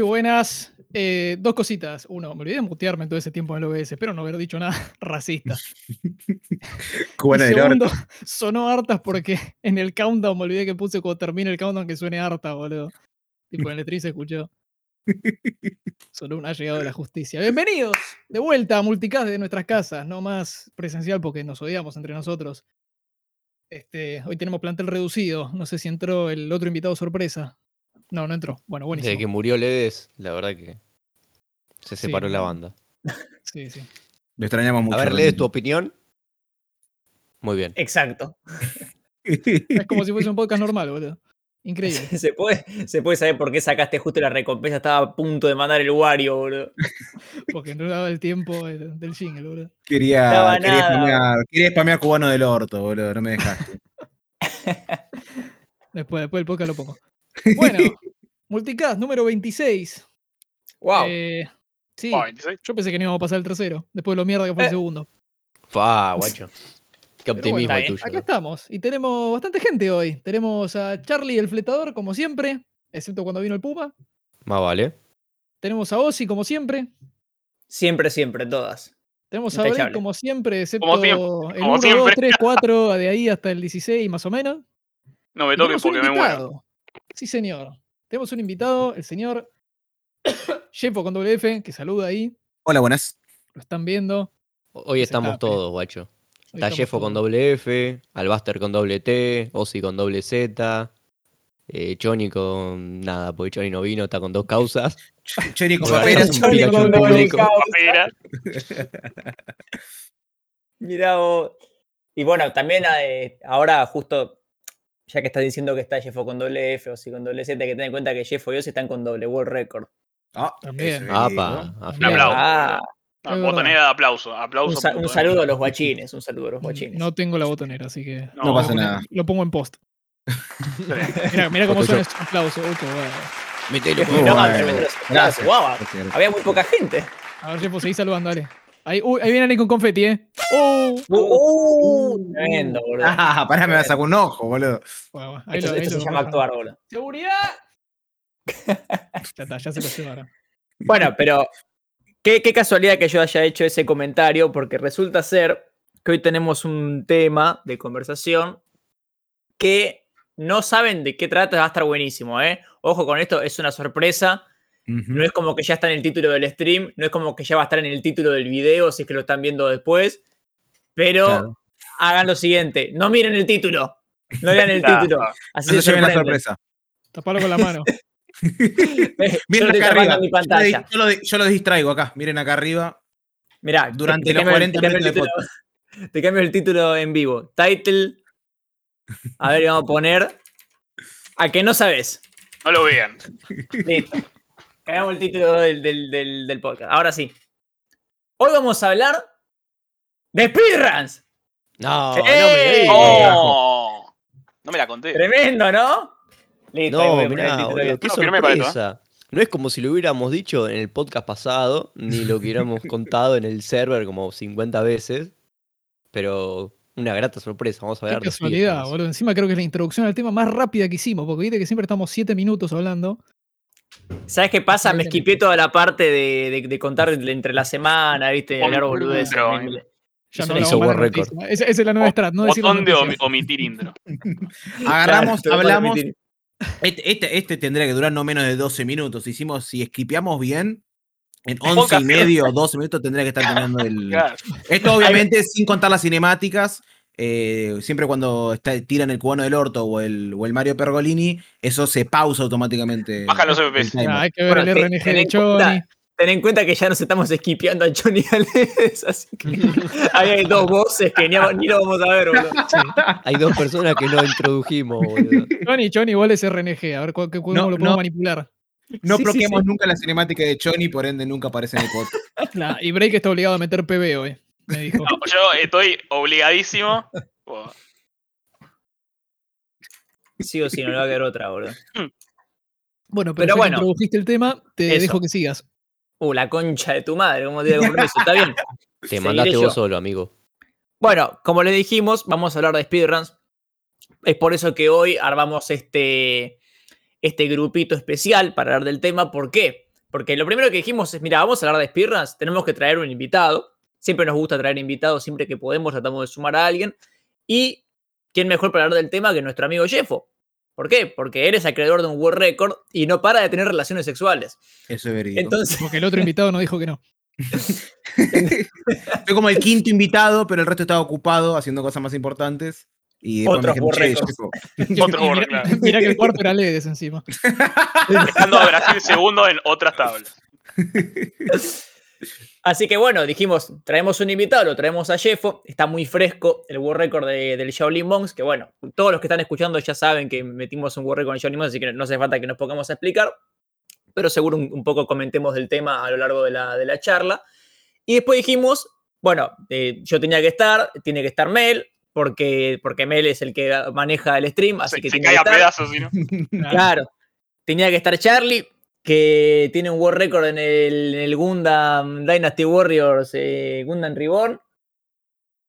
Muy buenas. Eh, dos cositas. Uno, me olvidé de mutearme en todo ese tiempo en el OBS, espero no haber dicho nada racista. Cubana Y del orto. segundo, sonó hartas porque en el countdown me olvidé que puse cuando termine el countdown que suene harta, boludo. Tipo en el letrín se escuchó. Solo una llegado de la justicia. Bienvenidos de vuelta a Multicast de nuestras casas, no más presencial porque nos odiamos entre nosotros. Este, hoy tenemos plantel reducido. No sé si entró el otro invitado sorpresa. No, no entró. Bueno, buenísimo. Desde que murió Ledes, la verdad que se Sí, separó la no. banda. Sí, sí. Lo extrañamos mucho. A ver, Ledes, tu opinión. Muy bien. Exacto. Es como si fuese un podcast normal, boludo. Increíble. Se puede, se puede saber por qué sacaste justo la recompensa. Estaba a punto de mandar el Wario, boludo. Porque no daba el tiempo del, del jingle, boludo. Quería, Daba quería, spamear, quería spamear cubano del orto, boludo. No me dejaste. Después, después del podcast lo pongo. Bueno, Multicast número 26. Wow. Eh, sí, Ah, 26. yo pensé que no íbamos a pasar el tercero, después de lo mierda que fue el Eh. segundo. Fa, guacho. Qué optimismo bueno, el tuyo. Acá estamos y tenemos bastante gente hoy. Tenemos a Charlie el fletador, como siempre, excepto cuando vino el Puma. Más vale. Tenemos a Ozzy, como siempre. Siempre, siempre, todas. Tenemos a Intachable. como siempre, excepto Como siempre, el como 1, 2, siempre. 3, 4, de ahí hasta el 16 más o menos. No me toques porque me muero. Sí, señor. Tenemos un invitado, el señor Jeffo con WF, que saluda ahí. Hola, buenas. Lo están viendo. Hoy estamos todos, guacho. Hoy Está Jeffo con doble F, Albaster con doble T, Ozzy con doble Z, eh, Johnny con nada, porque Johnny no vino, está con dos causas. Cheri con un Pikachu con doble. Papera. Mirá vos. Y bueno, también eh, ahora justo, ya que estás diciendo que está Jeffo con doble F o si con doble Z, hay que tener en cuenta que Jeffo y Ozzy están con doble World Record. Ah, También. Apa, ¿no? Un aplauso. Ah, No, botonera de aplauso. un, Aplauso. sa- un eh. saludo a los guachines, un saludo a los guachines. No tengo la botonera, así que. No, No pasa nada. Lo pongo en post. Mira, mira cómo suena ese aplauso. uy. Mételo, No, bueno. Gracias. Gracias. había muy poca gente. A ver, Jeffo, seguí saludando, dale. Ahí, uy, ahí vienen ahí con confeti, ¿eh? ¡Oh! Uh, tremendo, boludo. Ah, pará, me va a sacar un ojo, boludo. Bueno, ahí esto lo- ahí esto lo se llama actuar, boludo. ¡Seguridad! ya está, ya se lo llevaron. Bueno, pero qué, qué casualidad que yo haya hecho ese comentario, porque resulta ser que hoy tenemos un tema de conversación que no saben de qué trata, va a estar buenísimo, ¿eh? Ojo con esto, es una sorpresa. No es como que ya está en el título del stream, no es como que ya va a estar en el título del video, si es que lo están viendo después. Pero Claro. hagan lo siguiente: no miren el título, no lean el título. Así No se se lleven la sorpresa. Tapalo con la mano. Miren acá arriba. mi Yo lo, pantalla. yo lo- yo lo distraigo acá. Miren acá arriba. Mirá, Durante te los cambio el- 40 te cambio el minutos de título- Te cambio el título en vivo. Title. A ver, vamos a poner. A que no sabes. No lo vean. Listo. Cagamos el título del, del- del- del podcast. Ahora sí. Hoy vamos a hablar de speedruns. No, no me digas. ¡Oh! No me la conté. Tremendo, ¿no? Listo. No, mirá, boludo, qué ¿eh? sorpresa. No es como si lo hubiéramos dicho en el podcast pasado, ni lo que hubiéramos contado en el server como 50 veces, pero una grata sorpresa. Vamos a Qué ver. de casualidad, boludo. Encima creo que es la introducción al tema más rápida que hicimos, porque viste que siempre estamos 7 minutos hablando. ¿Sabes qué pasa? Me Bien. esquipié toda la parte de, de- de contar entre la semana, ¿viste? De hablar boludeces. Ya Hizo no hablamos hizo Record. noticias. Esa, es la nueva strat, no Botón de omitir intro. Agarramos, Claro, hablamos. Este, este, este tendría que durar no menos de 12 minutos. Hicimos, si esquipeamos bien, en Pocas 11 y medio o 12 minutos tendría que estar terminando el. Claro. Esto, obviamente, sin contar las cinemáticas. Eh, siempre cuando está- tiran el cubano del orto o el, o el Mario Pergolini, eso se pausa automáticamente. Baja los FPS. Ah, hay que ver Bueno, el RNG ten de en cuenta- Johnny. Ten en cuenta que ya nos estamos esquipeando a Johnny Gales, así que ahí hay dos voces que ni, ni lo vamos a ver, boludo. Hay dos personas que no introdujimos, boludo. Johnny, Johnny igual es RNG. A ver cómo No, lo podemos no. manipular. No Sí, sí, bloqueemos sí. nunca la cinemática de Johnny, por ende nunca aparece en el podcast. Nah, y Break está obligado a meter PB hoy. Me dijo. No, yo estoy obligadísimo. Sí o sí, no le va a quedar otra, boludo. Bueno, pero, Pero bueno. introdujiste el tema, te Eso. dejo que sigas. Uh, la concha de tu madre, ¿cómo te compromiso? Está bien. Te mandaste vos solo, amigo. Bueno, como le dijimos, vamos a hablar de speedruns. Es por eso que hoy armamos este, este grupito especial para hablar del tema. ¿Por qué? Porque lo primero que dijimos es, mira, vamos a hablar de speedruns, tenemos que traer un invitado. Siempre nos gusta traer invitados, siempre que podemos tratamos de sumar a alguien. Y quién mejor para hablar del tema que nuestro amigo Jeffo. ¿Por qué? Porque eres el creador de un World Record y no para de tener relaciones sexuales. Eso es verídico. Entonces, Porque el otro invitado nos dijo que no. Fue como el quinto invitado, pero el resto estaba ocupado haciendo cosas más importantes. Y Otros me dijeron, "Che, borregos. Jeffo, Otro mira, claro. mira que el cuarto era Ledes encima. Dejando a Brasil segundo en otras tablas. Así que bueno, dijimos, traemos un invitado, lo traemos a Jeffo, está muy fresco el World Record de- del Shaolin Monks, que bueno, todos los que están escuchando ya saben que metimos un World Record en Shaolin Monks, así que no hace falta que nos pongamos a explicar, pero seguro un, un poco comentemos del tema a lo largo de la, de la charla. Y después dijimos, bueno, eh, yo tenía que estar, tiene que estar Mel, porque, porque Mel es el que maneja el stream, así Se, que se tiene cae que a estar. pedazos, ¿sí, no? Claro. Tenía que estar Charlie, que tiene un World Record en el, en el Gundam Dynasty Warriors, eh, Gundam Reborn.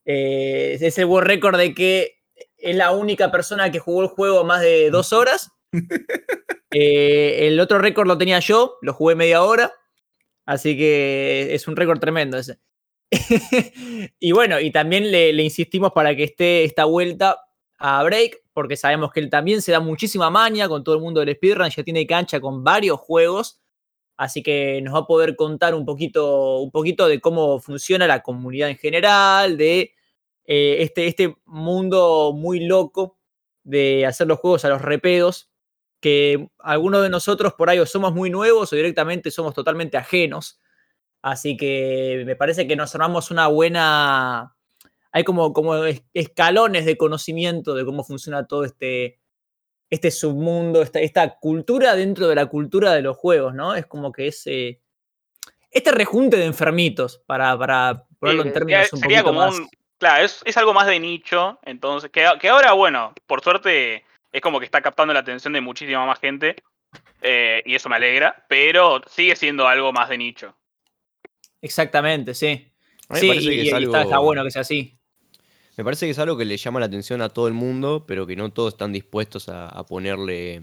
Eh, es el World Record de que es la única persona que jugó el juego más de dos horas. Eh, el otro récord lo tenía yo, lo jugué media hora. Así que es un récord tremendo ese. y bueno, y también le, le insistimos para que esté esta vuelta a Break, porque sabemos que él también se da muchísima maña con todo el mundo del speedrun, ya tiene cancha con varios juegos, así que nos va a poder contar un poquito, un poquito de cómo funciona la comunidad en general, de eh, este, este mundo muy loco de hacer los juegos a los repedos, que algunos de nosotros por ahí o somos muy nuevos o directamente somos totalmente ajenos. Así que me parece que nos armamos una buena, hay como, como es- escalones de conocimiento de cómo funciona todo este, este submundo, esta, esta cultura dentro de la cultura de los juegos, ¿no? Es como que es eh, este rejunte de enfermitos, para, para ponerlo en términos sería- un sería poquito como más. un. Claro, es, es algo más de nicho. Entonces, que, que ahora, bueno, por suerte, es como que está captando la atención de muchísima más gente. eh, y eso me alegra. Pero sigue siendo algo más de nicho. Exactamente, sí. A mí me Sí, y, que y es está, bueno que sea así. Me parece que es algo que le llama la atención a todo el mundo, pero que no todos están dispuestos a, a ponerle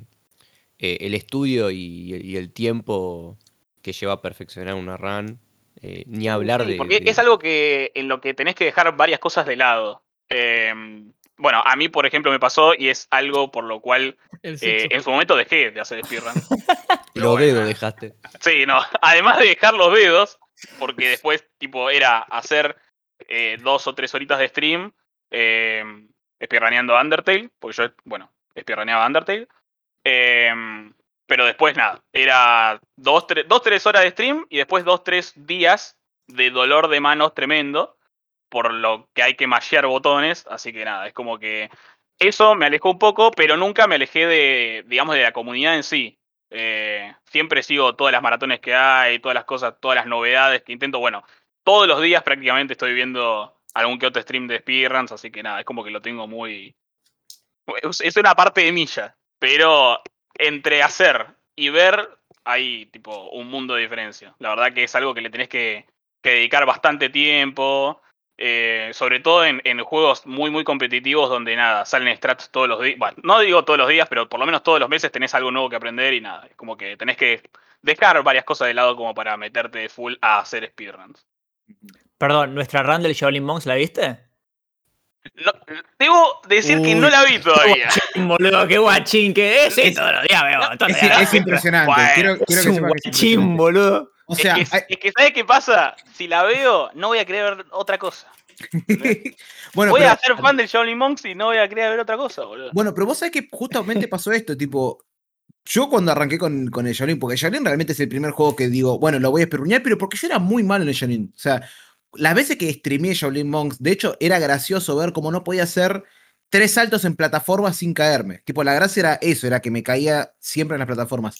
eh, el estudio y, y el tiempo que lleva a perfeccionar una run. eh, ni hablar Sí, de, Porque de- es algo que en lo que tenés que dejar varias cosas de lado. Eh, bueno, a mí, por ejemplo, me pasó y es algo por lo cual eh, en su momento dejé de hacer speedrun. los dedos dejaste. Sí, no. Además de dejar los dedos, porque después, tipo, era hacer eh, dos o tres horitas de stream eh, speedruneando Undertale, porque yo, bueno, speedruneaba Undertale. Eh, pero después nada, era dos, tre- dos, tres horas de stream y después dos, tres días de dolor de manos tremendo, por lo que hay que mashear botones, así que nada, es como que eso me alejó un poco, pero nunca me alejé de, digamos, de la comunidad en sí. Eh, siempre sigo todas las maratones que hay, todas las cosas, todas las novedades que intento. Bueno, todos los días prácticamente estoy viendo algún que otro stream de speedruns, así que nada, es como que lo tengo muy. Es una parte de milla, pero entre hacer y ver hay tipo un mundo de diferencia. La verdad que es algo que le tenés que, que dedicar bastante tiempo. eh, sobre todo en, en juegos muy, muy competitivos donde nada, salen strats todos los días. Bueno, no digo todos los días, pero por lo menos todos los meses tenés algo nuevo que aprender y nada. Es como que tenés que dejar varias cosas de lado como para meterte full a hacer speedruns. Perdón, ¿nuestra run del Shaolin Monks la viste? No, debo decir que no la vi todavía. Guachín, boludo, qué guachín que es. Sí, todos los días veo. todos Es, días es impresionante. Bueno, quiero, quiero Es que un que guachín, boludo. O sea, es, que, hay- es que, ¿sabes qué pasa? Si la veo, no voy a querer ver otra cosa. bueno, voy pero, a ser fan del Shaolin Monks y no voy a querer ver otra cosa, boludo. bueno, pero vos sabés que justamente pasó esto, tipo, yo cuando arranqué con, con el Shaolin, porque el Shaolin realmente es el primer juego que digo, bueno, lo voy a esperuñar, pero porque yo era muy malo en el Shaolin. O sea, las veces que streameé Shaolin Monks, de hecho, era gracioso ver cómo no podía hacer tres saltos en plataformas sin caerme. Tipo, la gracia era eso, era que me caía siempre en las plataformas.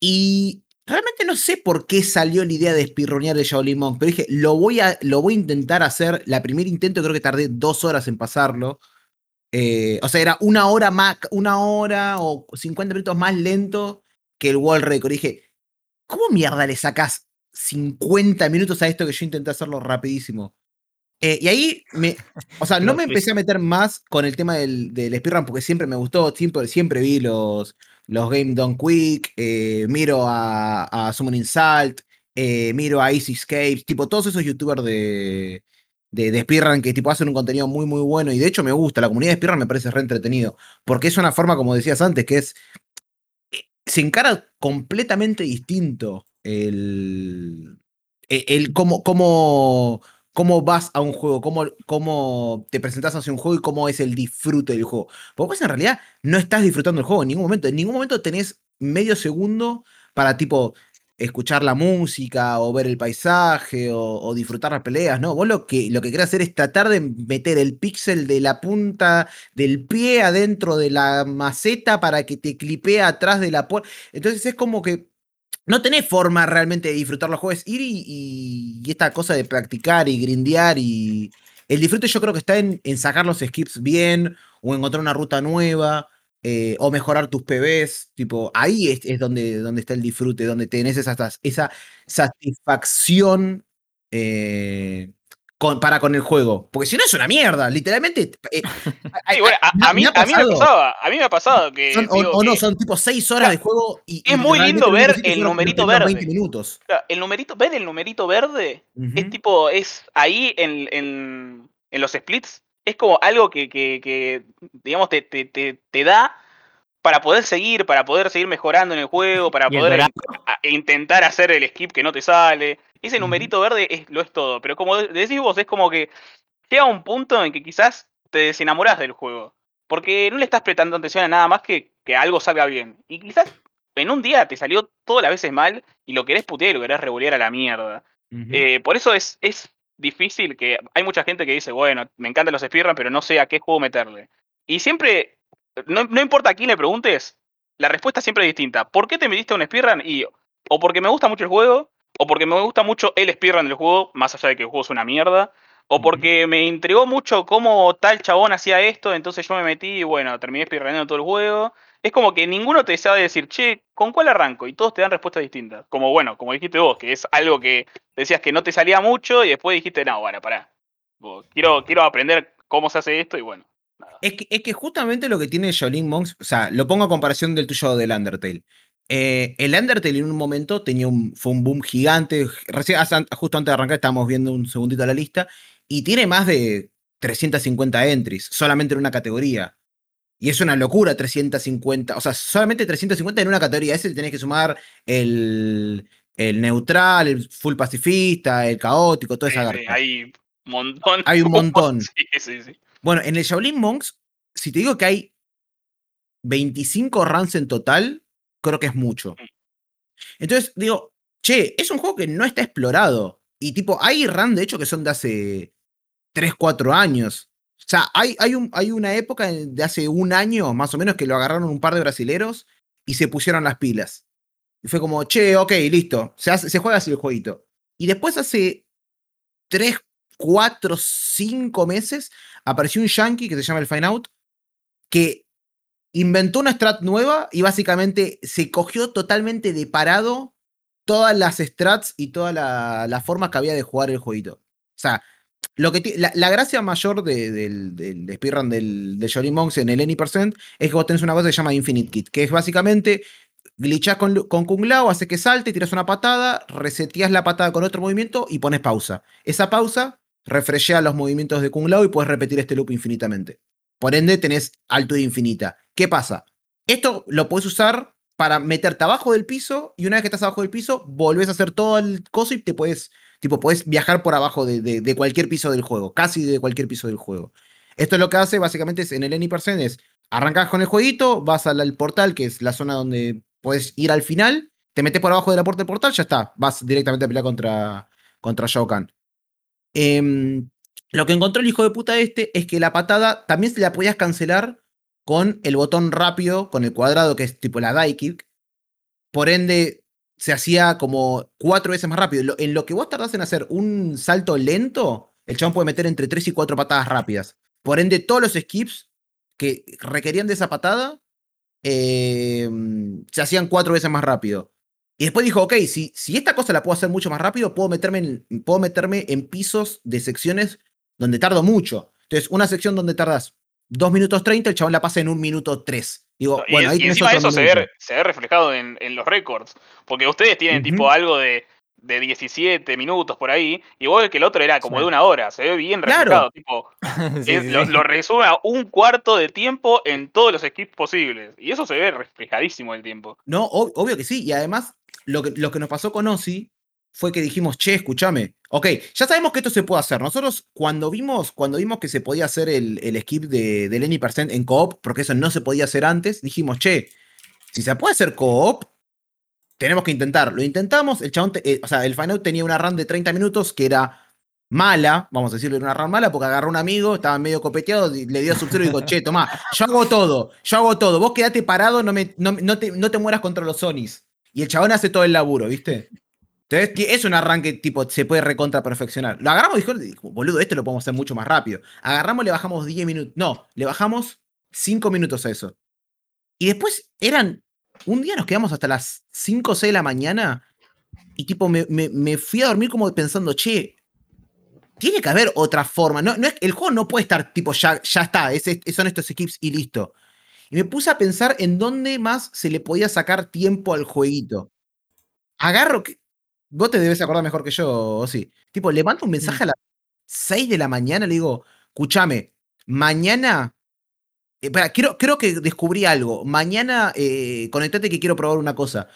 Y realmente no sé por qué salió la idea de espirronear el Shaolin Monk, pero dije, lo voy a, lo voy a intentar hacer. La primer intento creo que tardé dos horas en pasarlo. Eh, o sea, era una hora más, una hora o 50 minutos más lento que el World Record. Dije, ¿cómo mierda le sacas 50 minutos a esto que yo intenté hacerlo rapidísimo? Eh, y ahí me. O sea, no me empecé a meter más con el tema del, del speedrun porque siempre me gustó, siempre, siempre vi los, los Game Done Quick, eh, miro a, a Summoning Salt, eh, miro a Easy Escapes, tipo todos esos youtubers de, de, de speedrun que tipo hacen un contenido muy muy bueno y de hecho me gusta, la comunidad de speedrun me parece re entretenido, porque es una forma, como decías antes, que es, se encara completamente distinto el, e- el cómo, cómo, cómo vas a un juego, cómo, cómo te presentas hacia un juego y cómo es el disfrute del juego. Porque vos en realidad no estás disfrutando el juego en ningún momento. En ningún momento tenés medio segundo para tipo escuchar la música o ver el paisaje o, o disfrutar las peleas, ¿no? Vos lo que, lo que querés hacer es tratar de meter el píxel de la punta del pie adentro de la maceta para que te clipee atrás de la puerta. Entonces es como que no tenés forma realmente de disfrutar los juegos, ir y, esta cosa de practicar y grindear y el disfrute yo creo que está en, sacar los skips bien o encontrar una ruta nueva eh, o mejorar tus PBs, tipo, ahí es, es donde, donde está el disfrute, donde tenés esa, esa satisfacción eh, con- para con el juego, porque si no es una mierda, literalmente. eh, Sí, bueno, a, mí, me ha a mí me pasado. pasaba, a mí me ha pasado que, Son- o, digo o no, que- son tipo 6 horas de juego y. Es y muy lindo ver el numerito verde. 20 minutos. Claro, el numerito, ver el numerito verde es tipo, es ahí en, en, en los splits, es como algo que, que, que, digamos, te, te, te, te da para poder seguir, para poder seguir mejorando en el juego, para poder intentar hacer el skip que no te sale. Ese numerito verde es, lo es todo, pero como de- decís vos, es como que llega un punto en que quizás te desenamorás del juego, porque no le estás prestando atención a nada más que que algo salga bien. Y quizás en un día te salió todas las veces mal y lo querés putear y lo querés revolear a la mierda. Eh, por eso es, es difícil que hay mucha gente que dice, bueno, me encantan los speedruns, pero no sé a qué juego meterle. Y siempre, no, no importa a quién le preguntes, la respuesta siempre es distinta. ¿Por qué te metiste a un speedrun? Y o porque me gusta mucho el juego, o porque me gusta mucho el speedrun del juego, más allá de que el juego es una mierda, o porque me intrigó mucho cómo tal chabón hacía esto, entonces yo me metí y bueno, terminé speedrunando todo el juego. Es como que ninguno te sabe decir, che, ¿con cuál arranco? Y todos te dan respuestas distintas. Como bueno, como dijiste vos, que es algo que decías que no te salía mucho y después dijiste, no, bueno, pará. Quiero, quiero aprender cómo se hace esto y bueno. Es que, es que justamente lo que tiene Shaolin Monks, o sea, lo pongo a comparación del tuyo del Undertale. Eh, el Undertale en un momento tenía un, fue un boom gigante. Recién, justo antes de arrancar, estábamos viendo un segundito la lista. Y tiene más de 350 entries, solamente en una categoría. Y es una locura 350. O sea, solamente 350 en una categoría. Ese tenés que sumar el, el neutral, el full pacifista, el caótico, toda esa sí, hay un montón. Hay un montón. Sí, sí, sí. Bueno, en el Shaolin Monks, si te digo que hay 25 runs en total, creo que es mucho. Entonces digo, che, es un juego que no está explorado. Y tipo, hay runs de hecho que son de hace 3, 4 años. O sea, hay, hay, un, hay una época de hace un año, más o menos, que lo agarraron un par de brasileros y se pusieron las pilas. Y fue como, che, ok, listo, se, hace- se juega así el jueguito. Y después hace 3, 4, 5 meses apareció un yankee que se llama el Fine Out, que inventó una strat nueva y básicamente se cogió totalmente de parado todas las strats y todas la- las formas que había de jugar el jueguito. O sea, lo que la, la gracia mayor de- del, del del, de Shaolin Monks en el Any Percent es que vos tenés una cosa que se llama Infinite Kit, que es básicamente glitchás con, con Kung Lao, hace que salte, tiras una patada, reseteas la patada con otro movimiento y pones pausa. Esa pausa refreshea los movimientos de Kung Lao y puedes repetir este loop infinitamente. Por ende, tenés altura infinita. ¿Qué pasa? Esto lo puedes usar para meterte abajo del piso y una vez que estás abajo del piso, volvés a hacer todo el coso y te puedes, tipo, puedes viajar por abajo de, de- cualquier piso del juego, casi de cualquier piso del juego. Esto es lo que hace básicamente es, en el Any% es arrancas con el jueguito, vas al, al portal, que es la zona donde puedes ir al final, te metes por abajo de la puerta del portal, ya está, vas directamente a pelear contra, contra Shao Kahn. Em, lo que encontró el hijo de puta este es que la patada también se la podías cancelar con el botón rápido, con el cuadrado, que es tipo la die kick. Por ende, se hacía como cuatro veces más rápido. En lo que vos tardás en hacer un salto lento, el chabón puede meter entre tres y cuatro patadas rápidas. Por ende, todos los skips que requerían de esa patada eh, se hacían cuatro veces más rápido. Y después dijo, ok, si, si esta cosa la puedo hacer mucho más rápido, puedo meterme, puedo meterme en pisos de secciones donde tardo mucho. Entonces, una sección donde tardas 2 minutos 30, el chabón la pasa en 1 minuto 3. Digo, Y, bueno, ahí y encima eso se ve, se ve reflejado en, en los récords. Porque ustedes tienen tipo algo de, de 17 minutos por ahí, y vos ves que el otro era como Sí. de una hora. Se ve bien Claro. reflejado. Tipo, Sí, es- sí, lo, lo resume a un cuarto de tiempo en todos los skips posibles. Y eso se ve reflejadísimo el tiempo. No, ob- obvio que sí. Y además, lo que, lo que nos pasó con Ozzy fue que dijimos, che, escúchame. Ok, ya sabemos que esto se puede hacer. Nosotros, cuando vimos, cuando vimos que se podía hacer el, el skip de, del Any Percent en co-op, porque eso no se podía hacer antes, dijimos, che, si se puede hacer co-op, tenemos que intentar. Lo intentamos, el chabón, eh, o sea, el Final tenía una run de 30 minutos que era mala, vamos a decirle una run mala, porque agarró un amigo, estaba medio copeteado, y le dio sub y dijo, che, tomá, yo hago todo, yo hago todo, vos quedate parado, no, me, no, no te, no te mueras contra los Sonys. Y el chabón hace todo el laburo, ¿viste? Entonces, es un arranque tipo, se puede recontra perfeccionar. Lo agarramos y dijo, boludo, esto lo podemos hacer mucho más rápido. Agarramos, le bajamos 10 minutos, no, le bajamos 5 minutos a eso. Y después eran, un día nos quedamos hasta las 5 o 6 de la mañana y tipo me, me- me fui a dormir como pensando, che, tiene que haber otra forma. No, no es, el juego no puede estar tipo, ya, ya está, es, son estos equipos y listo. Y me puse a pensar en dónde más se le podía sacar tiempo al jueguito. Agarro, vos te debes acordar mejor que yo, o sí. Tipo, le mando un mensaje a las 6 de la mañana, le digo, escúchame, mañana eh, quiero, creo que descubrí algo. Mañana, eh, conectate que quiero probar una cosa.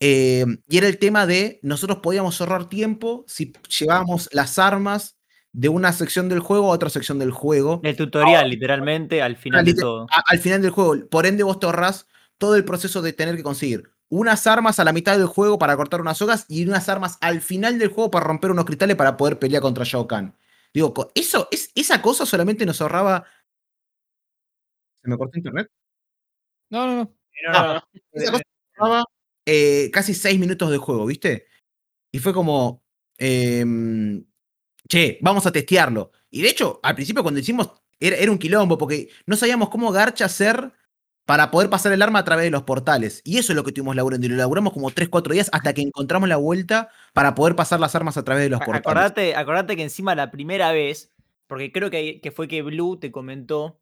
Eh, y era el tema de nosotros podíamos ahorrar tiempo si llevábamos las armas de una sección del juego a otra sección del juego. El tutorial, literalmente, al final de liter- todo. al final del juego. Por ende, vos te ahorrás todo el proceso de tener que conseguir unas armas a la mitad del juego para cortar unas sogas y unas armas al final del juego para romper unos cristales para poder pelear contra Shao Kahn. Digo, eso, es, esa cosa solamente nos ahorraba. ¿Se me cortó internet? No, no, no. Ah, esa cosa llevaba eh, casi seis minutos de juego, ¿viste? Y fue como, em, che, vamos a testearlo. Y de hecho, al principio cuando hicimos, era, era un quilombo, porque no sabíamos cómo Garcha hacer para poder pasar el arma a través de los portales. Y eso es lo que tuvimos laburando. Y lo laburamos como 3-4 días hasta que encontramos la vuelta para poder pasar las armas a través de los portales. Acordate, acordate que encima la primera vez, porque creo que, que fue que Blue te comentó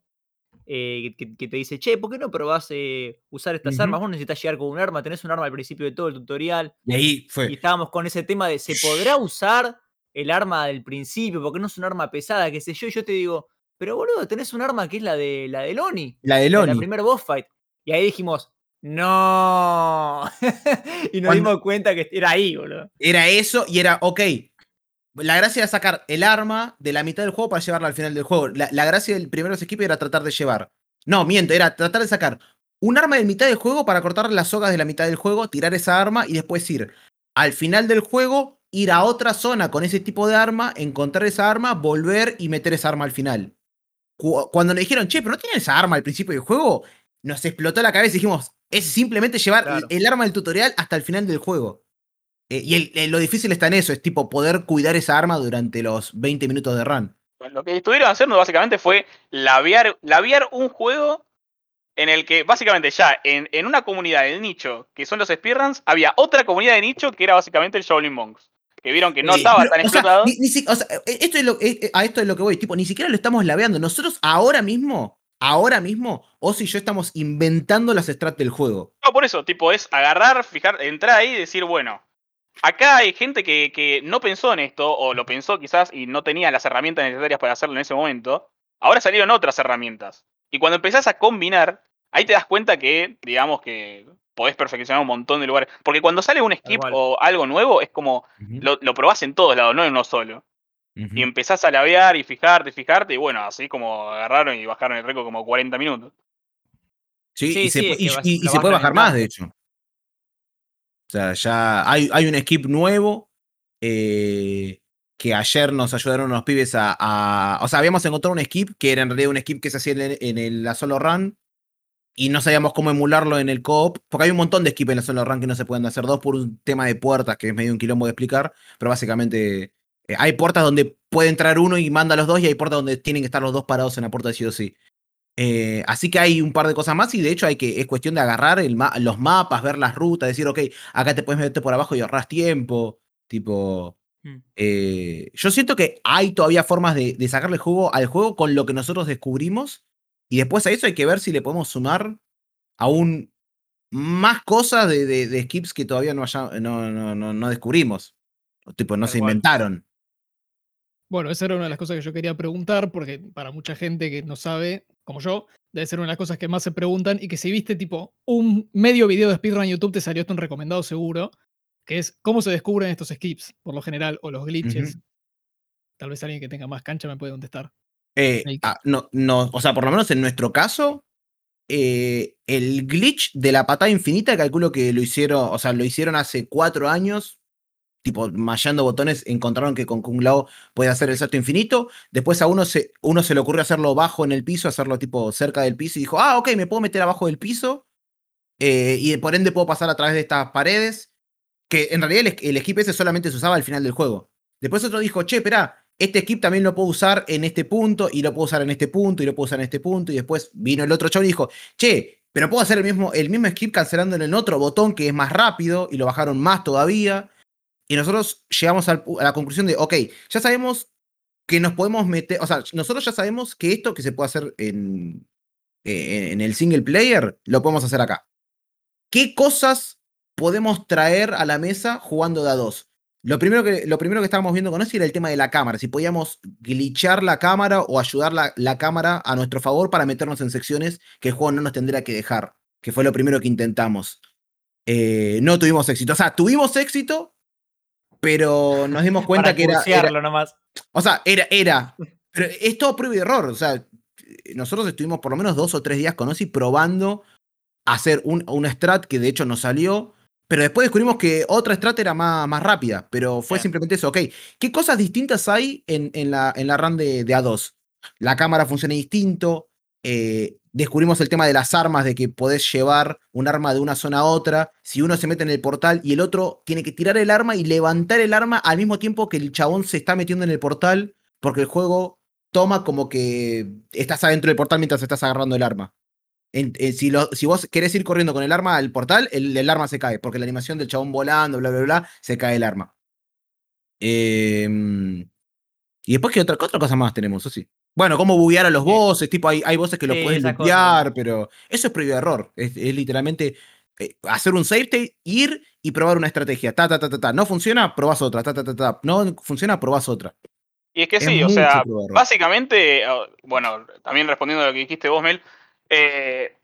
eh, que, que te dice, che, ¿por qué no probás eh, usar estas armas? Vos necesitas llegar con un arma, tenés un arma al principio de todo el tutorial. Y ahí Y fue. estábamos con ese tema de, ¿se podrá usar el arma del principio? Porque no es un arma pesada, qué sé yo. Y yo te digo, pero boludo, tenés un arma que es la de la del Oni. La de de La Loni. primer boss fight. Y ahí dijimos, no. y nos Cuando- dimos cuenta que era ahí, boludo. Era eso y era, ok. La gracia era sacar el arma de la mitad del juego para llevarla al final del juego. La, la gracia del primero equipo era tratar de llevar. No, miento, era tratar de sacar un arma de mitad del juego para cortar las sogas de la mitad del juego, tirar esa arma y después ir al final del juego, ir a otra zona con ese tipo de arma, encontrar esa arma, volver y meter esa arma al final. Cu- Cuando nos dijeron, che, pero no tienen esa arma al principio del juego, nos explotó la cabeza y dijimos, es simplemente llevar Claro. el arma del tutorial hasta el final del juego. Eh, y el- el- lo difícil está en eso, es tipo poder cuidar esa arma durante los 20 minutos de run. Bueno, Lo que estuvieron haciendo básicamente fue labiar, labiar un juego en el que básicamente ya en, en una comunidad del nicho, que son los speedruns, había otra comunidad de nicho que era básicamente el Shaolin Monks. Que vieron que no Eh, estaba pero, tan sea, explotado. ni- ni si- o sea, esto es lo, eh, eh, a esto es lo que voy, tipo, ni siquiera lo estamos laveando. Nosotros ahora mismo, ahora mismo, Ozzy y yo estamos inventando las strats del juego. No, por eso, tipo, es agarrar, fijar, entrar ahí y decir, bueno, acá hay gente que, que no pensó en esto, o lo pensó quizás y no tenía las herramientas necesarias para hacerlo en ese momento. Ahora salieron otras herramientas. Y cuando empezás a combinar, ahí te das cuenta que, digamos que podés perfeccionar un montón de lugares. Porque cuando sale un skip o algo nuevo, es como, lo, lo probás en todos lados, no en uno solo. Y empezás a lavear y fijarte, fijarte, y bueno, así como agarraron y bajaron el récord como 40 minutos. Sí, Sí, y se, sí, que y- vas- y- y lo se puede bajar más, de hecho. O sea, ya hay, hay un skip nuevo eh, que ayer nos ayudaron los pibes a, a- O sea, habíamos encontrado un skip que era en realidad un skip que se hacía en, el- en el- la solo run y no sabíamos cómo emularlo en el co-op, porque hay un montón de skips en la solo run que no se pueden hacer dos por un tema de puertas que es medio un quilombo de explicar, pero básicamente eh, hay puertas donde puede entrar uno y manda a los dos y hay puertas donde tienen que estar los dos parados en la puerta de sí o sí. Eh, así que hay un par de cosas más y de hecho hay que, es cuestión de agarrar el ma- los mapas, ver las rutas, decir, ok, acá te puedes meter por abajo y ahorras tiempo. Tipo, Mm. eh, yo siento que hay todavía formas de, de sacarle jugo al juego con lo que nosotros descubrimos y después a eso hay que ver si le podemos sumar aún más cosas de, de- de skips que todavía no, haya- no, no, no, no descubrimos. O tipo, no se inventaron. Bueno, esa era una de las cosas que yo quería preguntar, porque para mucha gente que no sabe, como yo, debe ser una de las cosas que más se preguntan y que si viste tipo un medio video de speedrun en YouTube te salió esto un recomendado seguro, que es cómo se descubren estos skips, por lo general, o los glitches. Tal vez alguien que tenga más cancha me puede contestar. Eh, ah, no, no, o sea, por lo menos en nuestro caso, eh, el glitch de la patada infinita, calculo que lo hicieron, o sea, lo hicieron hace cuatro años. Tipo, mallando botones, encontraron que con Kung Lao puede hacer el salto infinito. Después a uno se, uno se le ocurrió hacerlo bajo en el piso, hacerlo tipo cerca del piso y dijo, ah, ok, me puedo meter abajo del piso. eh, y por ende puedo pasar a través de estas paredes. Que en realidad el, el skip ese solamente se usaba al final del juego. Después otro dijo, che, espera, este skip también lo puedo usar en este punto, y lo puedo usar en este punto, y lo puedo usar en este punto. Y después vino el otro chabón y dijo, che, pero puedo hacer el mismo, el mismo skip cancelando en el otro botón que es más rápido, y lo bajaron más todavía. Y nosotros llegamos a la conclusión de, ok, ya sabemos que nos podemos meter, o sea, nosotros ya sabemos que esto que se puede hacer en, eh, en el single player, lo podemos hacer acá. ¿Qué cosas podemos traer a la mesa jugando de a? Lo primero que, lo primero que estábamos viendo con eso era el tema de la cámara, si podíamos glitchar la cámara o ayudar la, la cámara a nuestro favor para meternos en secciones que el juego no nos tendría que dejar, que fue lo primero que intentamos. Eh, no tuvimos éxito, o sea, tuvimos éxito, pero nos dimos cuenta Para que era, era- nomás. o sea, era, era. Pero es todo prueba y error. O sea, nosotros estuvimos por lo menos dos o tres días con Ozzy probando hacer un, una strat que de hecho nos salió. Pero después descubrimos que otra strat era más, más rápida. Pero fue simplemente eso. Ok, ¿qué cosas distintas hay en, en la, en la run de, de A2? La cámara funciona distinto. eh, descubrimos el tema de las armas, de que podés llevar un arma de una zona a otra. Si uno se mete en el portal y el otro tiene que tirar el arma y levantar el arma al mismo tiempo que el chabón se está metiendo en el portal, porque el juego toma como que estás adentro del portal mientras estás agarrando el arma. En- eh, si, lo- si vos querés ir corriendo con el arma al portal, el, el arma se cae, porque la animación del chabón volando, bla, bla, bla, se cae el arma. Em, y después, ¿qué otra, qué otra cosa más tenemos? Eso sí. Bueno, cómo buguear a los Sí. bosses, tipo, hay, hay bosses que los Sí, puedes lootear, pero eso es previo error. Es, es literalmente eh, hacer un save state, ir y probar una estrategia. Ta, ta, ta, ta, ta. No funciona, probás otra. Ta, ta, ta, ta. No funciona, probás otra. Y es que Es sí, o sea, básicamente, bueno, también respondiendo a lo que dijiste vos, Mel, eh,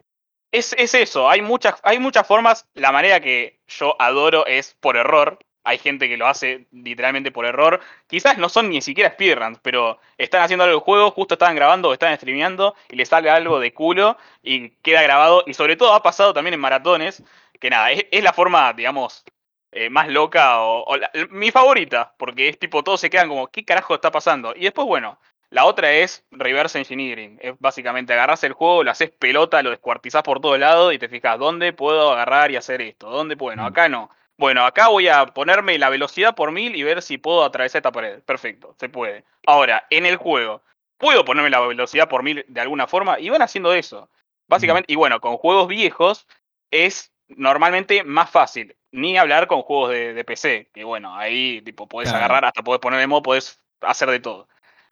es, es eso, hay muchas, hay muchas formas, la manera que yo adoro es por error, hay gente que lo hace literalmente por error, quizás no son ni siquiera speedruns, pero están haciendo algo del juego, justo estaban grabando o están streameando y les sale algo de culo y queda grabado, y sobre todo ha pasado también en maratones, que nada, es, la forma, digamos, eh, más loca o, mi favorita, porque es tipo, todos se quedan como, ¿qué carajo está pasando? Y después, bueno, la otra es reverse engineering. Es básicamente agarras el juego, lo haces pelota, lo descuartizás por todo lado y te fijas, ¿dónde puedo agarrar y hacer esto? ¿Dónde? Bueno, Mm. acá no. Bueno, acá voy a ponerme la velocidad por mil y ver si puedo atravesar esta pared. Perfecto, se puede. Ahora, en el juego, ¿puedo ponerme la velocidad por mil de alguna forma? Y van haciendo eso. Básicamente, y bueno, con juegos viejos es normalmente más fácil. Ni hablar con juegos de, de PC, que bueno, ahí tipo podés Claro. agarrar, hasta podés poner emo, podés hacer de todo.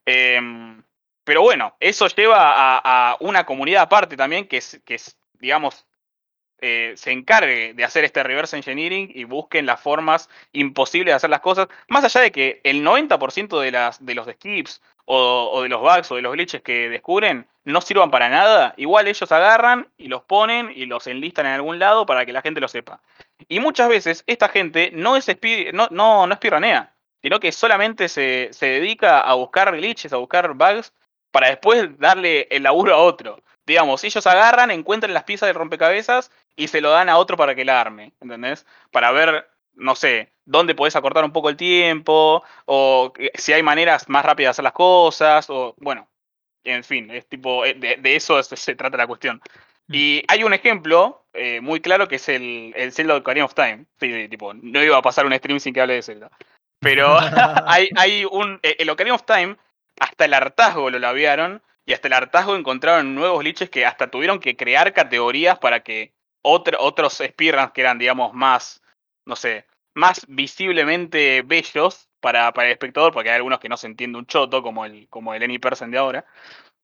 Em, pero bueno, eso lleva a, a una comunidad aparte también que es, es digamos, eh, se encargue de hacer este reverse engineering y busquen las formas imposibles de hacer las cosas. Más allá de que el 90% de, los skips o, de los bugs o de los glitches que descubren no sirvan para nada, igual ellos agarran y los ponen y los enlistan en algún lado para que la gente lo sepa. Y muchas veces esta gente no es no, no, no speedrunea, sino que solamente se, se dedica a buscar glitches, a buscar bugs, para después darle el laburo a otro. Digamos, ellos agarran, encuentran las piezas del rompecabezas y se lo dan a otro para que la arme, ¿entendés? Para ver, no sé, dónde podés acortar un poco el tiempo, o si hay maneras más rápidas de hacer las cosas, o bueno, en fin, es tipo, eh, de, de eso se, se trata la cuestión. Y hay un ejemplo eh, muy claro que es el, el Zelda Ocarina of Time. Sí, sí, tipo, no iba a pasar un stream sin que hable de Zelda. Pero hay, hay un. eh, El Ocarina of Time, hasta el hartazgo lo labiaron. Y hasta el hartazgo encontraron nuevos glitches que hasta tuvieron que crear categorías para que otro- otros speedruns que eran, digamos, más. No sé. Más visiblemente bellos para, para el espectador, porque hay algunos que no se entiende un choto, como el, como el Any Person de ahora.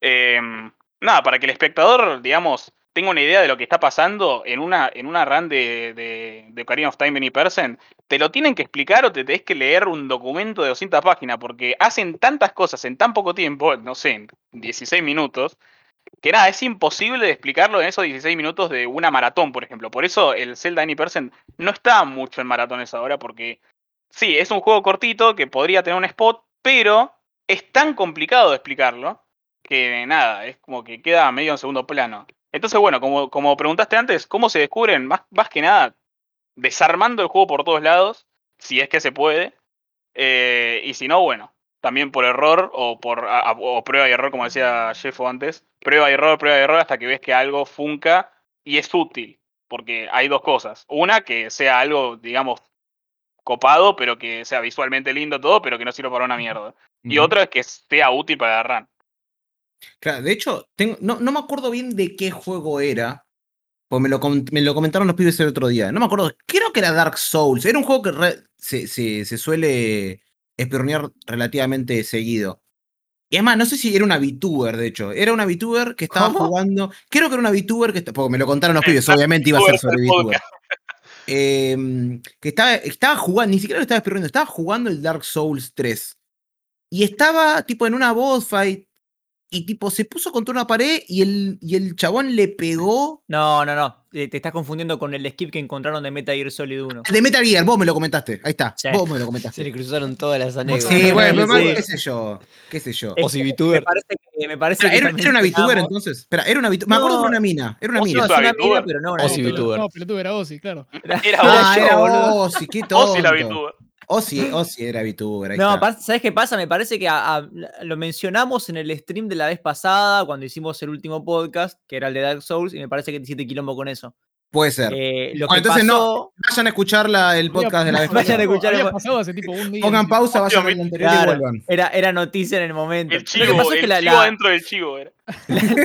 Em, nada, para que el espectador, digamos, tenga una idea de lo que está pasando en una, en una run de, de, de Ocarina of Time Any Person, te lo tienen que explicar o te tenés que leer un documento de 200 páginas, porque hacen tantas cosas en tan poco tiempo, no sé, en 16 minutos, que nada, es imposible de explicarlo en esos 16 minutos de una maratón, por ejemplo. Por eso el Zelda Any Person no está mucho en maratones ahora, porque sí, es un juego cortito que podría tener un spot, pero es tan complicado de explicarlo que nada, es como que queda medio en segundo plano. Entonces, bueno, como, como preguntaste antes, ¿cómo se descubren? Más, más que nada, desarmando el juego por todos lados, si es que se puede. Eh, y si no, bueno, también por error o por a- o prueba y error, como decía Jeffo antes. Prueba y error, prueba y error hasta que ves que algo funca y es útil. Porque hay dos cosas. Una, que sea algo, digamos, copado, pero que sea visualmente lindo todo, pero que no sirva para una mierda. Y otra es que sea útil para la run. Claro, de hecho, tengo, no, no me acuerdo bien de qué juego era. Pues me lo, me lo comentaron los pibes el otro día. No me acuerdo. Creo que era Dark Souls. Era un juego que re- se, se- se suele espionear relativamente seguido. Y además, no sé si era una VTuber, de hecho. Era una VTuber que estaba ¿Cómo? jugando. Creo que era una VTuber que. Porque me lo contaron los pibes. Obviamente iba a ser sobre VTuber. Em, que estaba, estaba jugando, ni siquiera lo estaba espionando, estaba jugando el Dark Souls 3. Y estaba tipo en una boss fight. Y tipo se puso contra una pared y el, y el chabón le pegó. No, no, no. eh, Te estás confundiendo con el skip que encontraron de Metal Gear Solid 1. De Metal Gear, vos me lo comentaste. Ahí está. Sí. Vos me lo Se comentaste. le cruzaron todas las anécdotas. Sí, bueno, pero Sí. qué sé yo. Qué sé yo. O si Me VTuber. parece que. Me parece Espera, que ¿Era, era una VTuber entonces? Espera, era una VTuber. Me acuerdo que era una mina. Era una mina. Es una VTuber. mina, pero no una Ozzy VTuber. VTuber. No, pelotudo era Ozzy, claro. Era, Era era Ah, era. Ozzy, qué tonto. Ozzy la VTuber. Ozzy, Ozzy era VTuber. No, está. ¿sabes qué pasa? Me parece que a- a- lo mencionamos en el stream de la vez pasada, cuando hicimos el último podcast, que era el de Dark Souls, y me parece que te hiciste quilombo con eso. Puede ser. Eh, lo Bueno, que entonces no-. Vayan a escuchar la- el podcast de la vez Vayan a pasada. el día. Pongan pausa, vayan al anterior Claro, y vuelvan. era, era noticia en el momento. El Lo que chivo, pasa es el que la, chivo la- dentro del chivo era.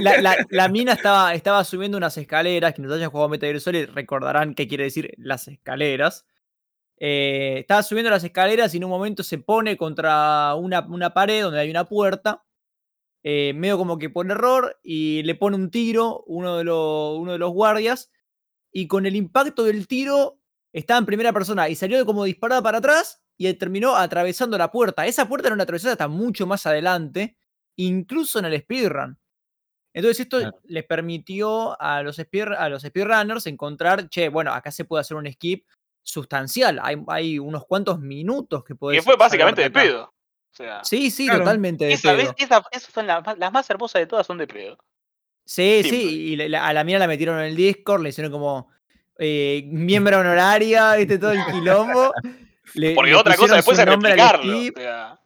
la- la- la mina estaba, estaba subiendo unas escaleras, que nos hayan jugado Metal Gear Solid recordarán qué quiere decir las escaleras. Eh, estaba subiendo las escaleras y en un momento se pone contra una, una pared donde hay una puerta, eh, medio como que por error, y le pone un tiro uno de, los, uno de los guardias, y con el impacto del tiro estaba en primera persona y salió como disparada para atrás y terminó atravesando la puerta. Esa puerta era una atravesada hasta mucho más adelante, incluso en el speedrun. Entonces esto Claro. les permitió a los, speed, a los speedrunners encontrar, che, bueno, acá se puede hacer un skip sustancial. Hay, hay unos cuantos minutos que podés Que fue básicamente de pedo. O sea, Sí, sí, Claro. totalmente de esa, pedo. esa- esas son las, más- las más hermosas de todas, son de pedo. Sí, Simple. sí, y la- la- a la mía la metieron en el Discord, le hicieron como eh, miembro honoraria, viste, todo el quilombo. Le- Porque le otra cosa después es replicarlo. O skip. sea,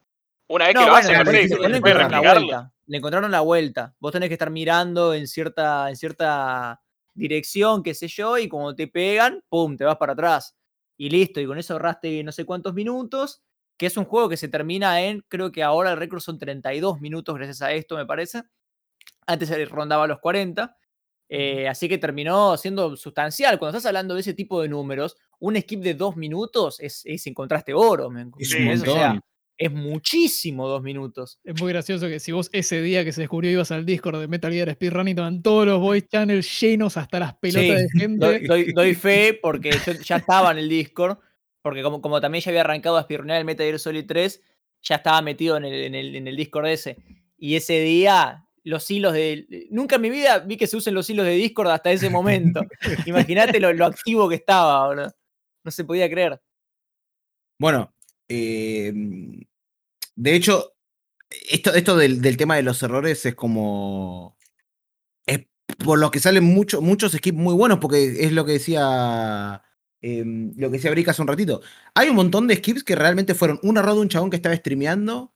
una vez No, que lo bueno, hacen, perfecto, le encontraron la vuelta. Le encontraron la vuelta. Vos tenés que estar mirando en cierta, en cierta dirección, qué sé yo, y cuando te pegan, pum, te vas para atrás. Y listo, y con eso ahorraste no sé cuántos minutos, que es un juego que se termina en, creo que ahora el récord son 32 minutos gracias a esto, me parece. Antes rondaba los 40. eh, así que terminó siendo sustancial. Cuando estás hablando de ese tipo de números, un skip de dos minutos es, es encontraste oro. ¿me Es un entendés? O sea. Es muchísimo dos minutos. Es muy gracioso que si vos ese día que se descubrió ibas al Discord de Metal Gear Speedrun y estaban todos los voice channels llenos hasta las pelotas Sí, de gente. Doy, doy- doy fe porque yo ya estaba en el Discord, porque como, como también ya había arrancado a espirronear el Metal Gear Solid 3, ya estaba metido en el, en, el, en el Discord ese. Y ese día, los hilos de... Nunca en mi vida vi que se usen los hilos de Discord hasta ese momento. Imagínate lo, lo activo que estaba, bro. No se podía creer. Bueno, eh, de hecho, esto, esto del, tema de los errores es como. Es por lo que salen mucho, muchos skips muy buenos, porque es lo que decía. em, lo que decía Brick hace un ratito. Hay un montón de skips que realmente fueron un error de un chabón que estaba streameando.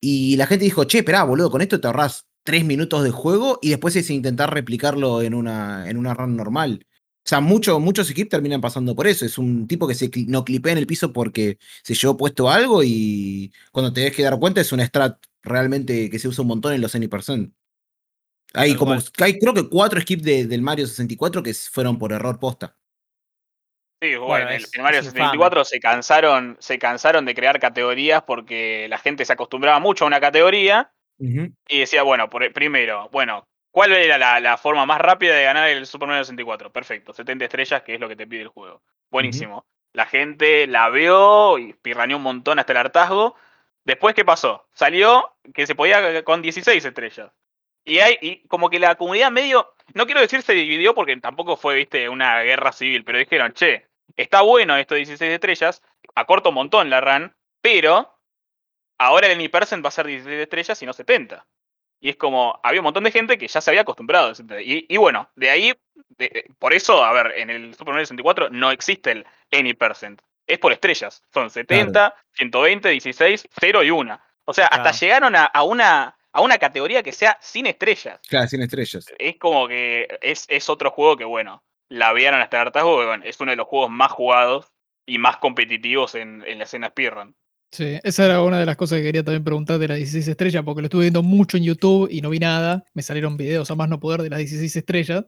Y la gente dijo, che, esperá, boludo, con esto te ahorras tres minutos de juego y después es intentar replicarlo en una, en una run normal. O sea, mucho- muchos skips terminan pasando por eso. Es un tipo que se no clipea en el piso porque se llevó puesto algo y cuando te des que dar cuenta es una strat realmente que se usa un montón en los Any%. Hay como, hay creo que cuatro skips de- del Mario 64 que fueron por error posta. Sí, bueno, Bueno, en el, es- en Mario es infame. 64 se cansaron, se cansaron de crear categorías porque la gente se acostumbraba mucho a una categoría y decía, bueno, por- primero, bueno, ¿Cuál era la, la forma más rápida de ganar el Super Mario 64? Perfecto, 70 estrellas, que es lo que te pide el juego. Buenísimo. La gente la vio y pirraneó un montón hasta el hartazgo. Después, ¿qué pasó? Salió que se podía con 16 estrellas. Y hay, y como que la comunidad medio, no quiero decir se dividió porque tampoco fue, viste, una guerra civil, pero dijeron, che, está bueno esto de 16 estrellas, acorta un montón la RAN, pero ahora el Anypercent va a ser 16 estrellas y no 70. Y es como, había un montón de gente que ya se había acostumbrado. Y, y bueno, de ahí, de- por eso, a ver, en el Super Mario 64 no existe el Anypercent. Es por estrellas. Son 70, 120, 16, 0 y 1. O sea, hasta Claro. llegaron a, a una, a una categoría que sea sin estrellas. Claro, 100 estrellas. Es como que es, es otro juego que, bueno, la vieron hasta el hartazgo, que, bueno, es uno de los juegos más jugados y más competitivos en, en la escena speedrun. Sí, esa era una de las cosas que quería también preguntar de las 16 estrellas, porque lo estuve viendo mucho en YouTube y no vi nada. Me salieron videos a más no poder de las 16 estrellas,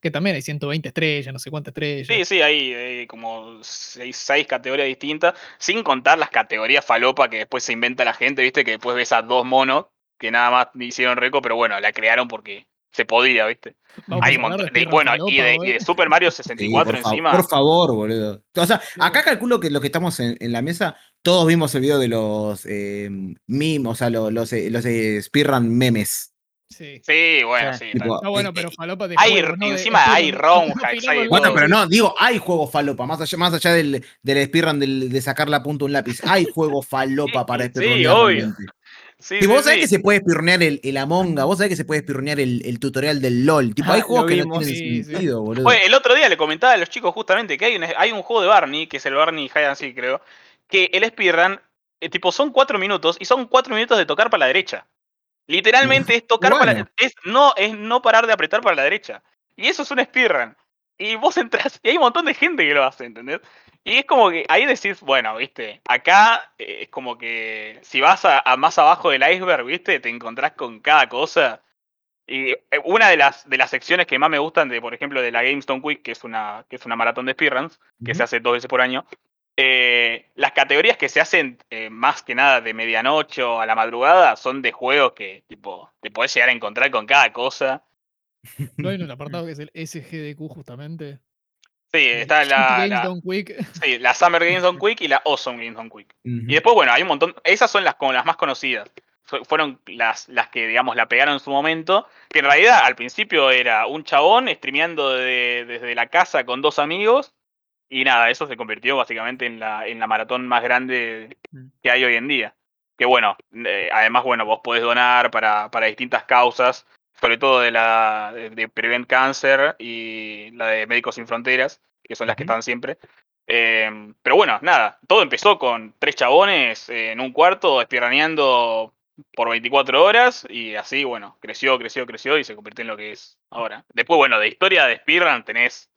que también hay 120 estrellas, no sé cuántas estrellas. Sí, sí, hay como seis, seis categorías distintas, sin contar las categorías falopa que después se inventa la gente, viste, que después ves a dos monos que nada más hicieron récord, pero bueno, la crearon porque se podía, viste. Vamos Hay un montón de, bueno, y de, y hoy. de Super Mario Sí, 64 por, fa- encima. por favor, boludo. O sea, acá calculo que los que estamos en, en la mesa, todos vimos el video de los eh, memes, o sea, lo- los, eh, los eh, speedrun memes. Sí. Sí, bueno, Sí. sí. Tipo, Ah, bueno, eh, pero eh, falopa de hay- juego, no de encima hay final hay del Bueno, juego, pero sí. no, digo, hay juego falopa, más allá, más allá del, del speedrun del- de sacar la punta un lápiz, hay juego falopa para Sí, speedrunear obvio. Sí, Si sí, vos sabés sí. que se puede speedrunear el, el Among Us, vos sabés que se puede speedrunear el, el tutorial del LOL. Tipo, hay Ah, juegos que no tienen Sí, sí. sentido, boludo. Oye, el otro día le comentaba a los chicos justamente que hay un, hay un juego de Barney, que es el Barney Hide and Seek, creo, que el speedrun, eh, tipo, son cuatro minutos y son cuatro minutos de tocar para la derecha. Literalmente es tocar para bueno. es no, es no parar de apretar para la derecha. Y eso es un speedrun. Y vos entras, y hay un montón de gente que lo hace, ¿entendés? Y es como que ahí decís, bueno, viste, acá eh, es como que si vas a, a más abajo del iceberg, viste, te encontrás con cada cosa. Y eh, una de las, de las secciones que más me gustan, de, por ejemplo, de la GameStone Quick, que es una, que es una maratón de speedruns, que se hace dos veces por año, eh, las categorías que se hacen eh, más que nada de medianoche o a la madrugada son de juegos que tipo te podés llegar a encontrar con cada cosa. No hay un apartado que es el SGDQ justamente. Sí, está la, Games la- sí, la Summer Games on Quick y la Awesome Games on Quick. Y después, bueno, hay un montón. Esas son las como las más conocidas. Fu- Fueron las, las que, digamos, la pegaron en su momento. Que en realidad al principio era un chabón streameando de- desde la casa con dos amigos. Y nada, eso se convirtió básicamente en la, en la maratón más grande Mm. que hay hoy en día. Que bueno, eh, además, bueno, vos podés donar para, para distintas causas, sobre todo de la de, de Prevent Cancer y la de Médicos Sin Fronteras, que son las que están siempre. Eh, pero bueno, nada, todo empezó con tres chabones en un cuarto espiraneando por 24 horas y así, bueno, creció, creció, creció y se convirtió en lo que es ahora. Después, bueno, de historia de speedrun tenés...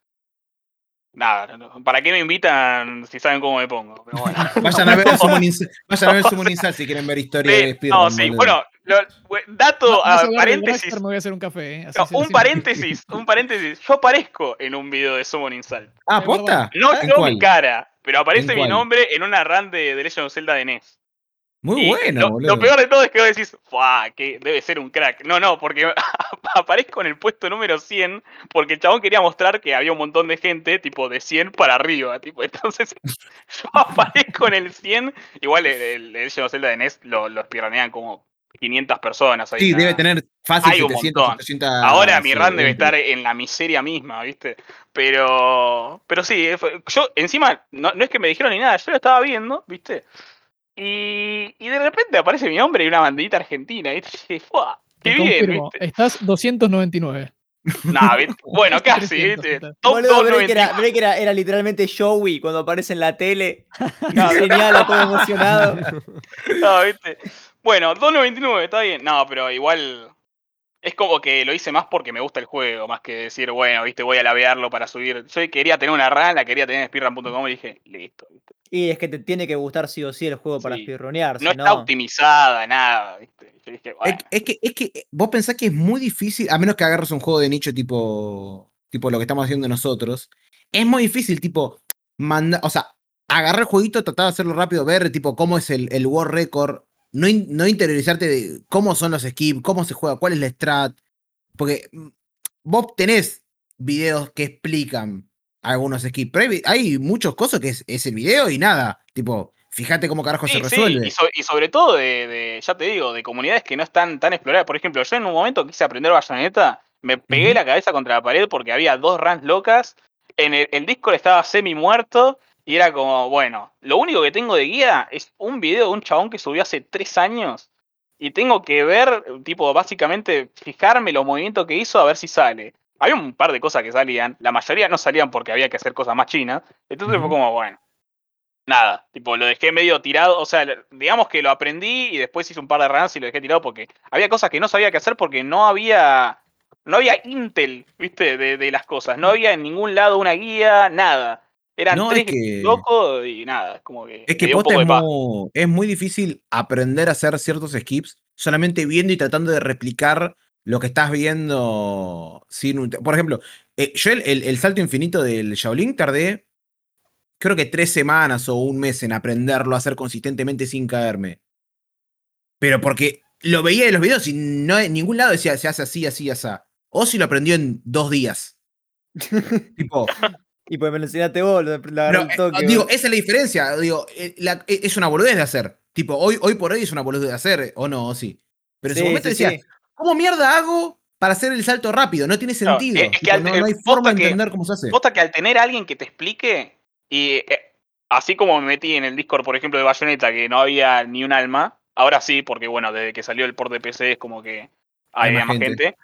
Nada, no- ¿para qué me invitan si saben cómo me pongo? Pero bueno. Vayan a ver Summon Inside, vayan a ver el Summon Inside si quieren ver historia de speedrun. no, sí, boludo. bueno, lo- dato, ah, paréntesis. Me voy a hacer un café. ¿eh? Así No, se un paréntesis, un paréntesis. Yo aparezco en un video de Summon Insult. Ah, ¿posta? No ¿En yo cuál? mi cara, pero aparece ¿En mi cuál? nombre en una run de, de Legend of Zelda de NES. Muy bueno, lo, boludo. lo peor de todo es que vos decís, ¡fuah! Que debe ser un crack. No, no, porque aparezco en el puesto número 100 porque el chabón quería mostrar que había un montón de gente, tipo de 100 para arriba. tipo Entonces, yo aparezco en el 100. Igual el, el of Zelda de NES lo, lo espirranean como 500 personas. ahí Sí, debe tener fácil Hay un 700, montón. 800. Ahora mi run debe estar en la miseria misma, ¿viste? Pero, pero sí, eh, yo encima, no, no es que me dijeron ni nada, yo lo estaba viendo, ¿viste? Y, y de repente aparece mi nombre y una bandita argentina. Y. ¡Qué Te bien! confirmo, ¿viste? estás 299. Nah, ¿viste? Bueno, Casi casi, 300 ¿viste? Top Boludo, Break 299. era, Break era, era literalmente Joey cuando aparece en la tele. Y señala todo emocionado. No, ¿viste? Bueno, 2.99, está bien. No, pero igual es como que lo hice más porque me gusta el juego, más que decir, bueno, viste, voy a lavearlo para subir. Yo quería tener una run, la quería tener en speedrun.com y dije, listo. ¿viste? Y es que te tiene que gustar sí o sí el juego para speedrunear, No está optimizada, nada, ¿viste? Yo dije, Es, bueno, es que, es que vos pensás que es muy difícil, a menos que agarres un juego de nicho tipo, tipo lo que estamos haciendo nosotros, es muy difícil, tipo, manda, o sea, agarrar el jueguito, tratar de hacerlo rápido, ver tipo cómo es el, el World Record, no, in- no interiorizarte de cómo son los skips, cómo se juega, cuál es la strat. Porque mm, vos tenés videos que explican algunos skips, pero hay, hay muchos cosas que es, es el video y nada. Tipo, fíjate cómo carajo se sí, resuelve. y, so- y sobre todo de, de- ya te digo, de comunidades que no están tan exploradas. Por ejemplo, yo en un momento quise aprender bayoneta, me pegué la cabeza contra la pared porque había dos runs locas, en el, el Discord estaba semi muerto y era como, bueno, lo único que tengo de guía es un video de un chabón que subió hace tres años y tengo que ver, tipo, básicamente fijarme los movimientos que hizo a ver si sale. Había un par de cosas que salían, la mayoría no salían porque había que hacer cosas más chinas, entonces fue como, bueno, nada, tipo, lo dejé medio tirado, o sea, digamos que lo aprendí y después hice un par de runs y lo dejé tirado porque había cosas que no sabía qué hacer porque no había, no había intel, viste, de, de las cosas, no había en ningún lado una guía, nada. Eran No, es tres que- locos y nada, como que, Es que es, muy, es muy difícil aprender a hacer ciertos skips solamente viendo y tratando de replicar lo que estás viendo sin un- Por ejemplo, eh, yo el, el- el salto infinito del Shaolin tardé creo que tres semanas o un mes en aprenderlo a hacer consistentemente sin caerme. Pero porque lo veía en los videos y no en ningún lado decía se hace así, así, así. O si lo aprendió en dos días. tipo, Y pues me lo enseñaste vos, al eh, toque. digo, esa es la diferencia. Digo, eh, la- eh, es una boludez de hacer. Tipo, hoy, hoy por hoy es una boludez de hacer, o no, o sí. Pero en Sí, su momento sí, decía, sí. ¿cómo mierda hago para hacer el salto rápido? No tiene sentido. es- es que Tipo, al- no, no hay forma de entender cómo se hace. Posta que al tener a alguien que te explique, y eh, así como me metí en el Discord, por ejemplo, de Bayonetta, que no había ni un alma, ahora sí, porque bueno, desde que salió el port de PC es como que Hay más gente.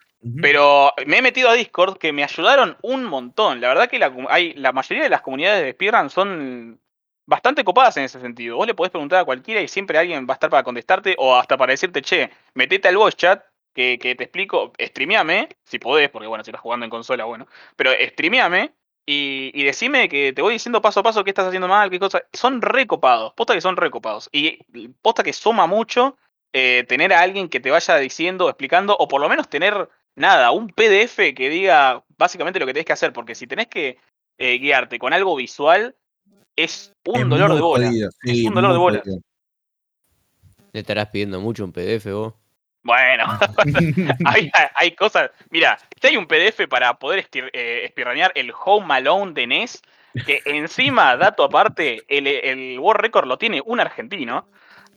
Pero me he metido a Discord que me ayudaron un montón. La verdad que la, hay, la mayoría de las comunidades de speedrun son bastante copadas en ese sentido. Vos le podés preguntar a cualquiera y siempre alguien va a estar para contestarte o hasta para decirte, che, metete al voice chat que, que te explico, streameame, si podés, porque bueno, si estás jugando en consola, bueno, pero streameame y, y decime que te voy diciendo paso a paso qué estás haciendo mal, qué cosa. Son recopados, posta que son recopados. Y posta que suma mucho eh, tener a alguien que te vaya diciendo, explicando, o por lo menos tener nada, un PDF que diga básicamente lo que tenés que hacer, porque si tenés que eh, guiarte con algo visual, es un Es dolor de bola. jodido, Es un dolor de bola. jodido. Le estarás pidiendo mucho un PDF vos. Bueno, hay, hay cosas. Mira, si hay un PDF para poder estir- eh, espirranear el Home Alone de NES, que encima, dato aparte, el, el World Record lo tiene un argentino.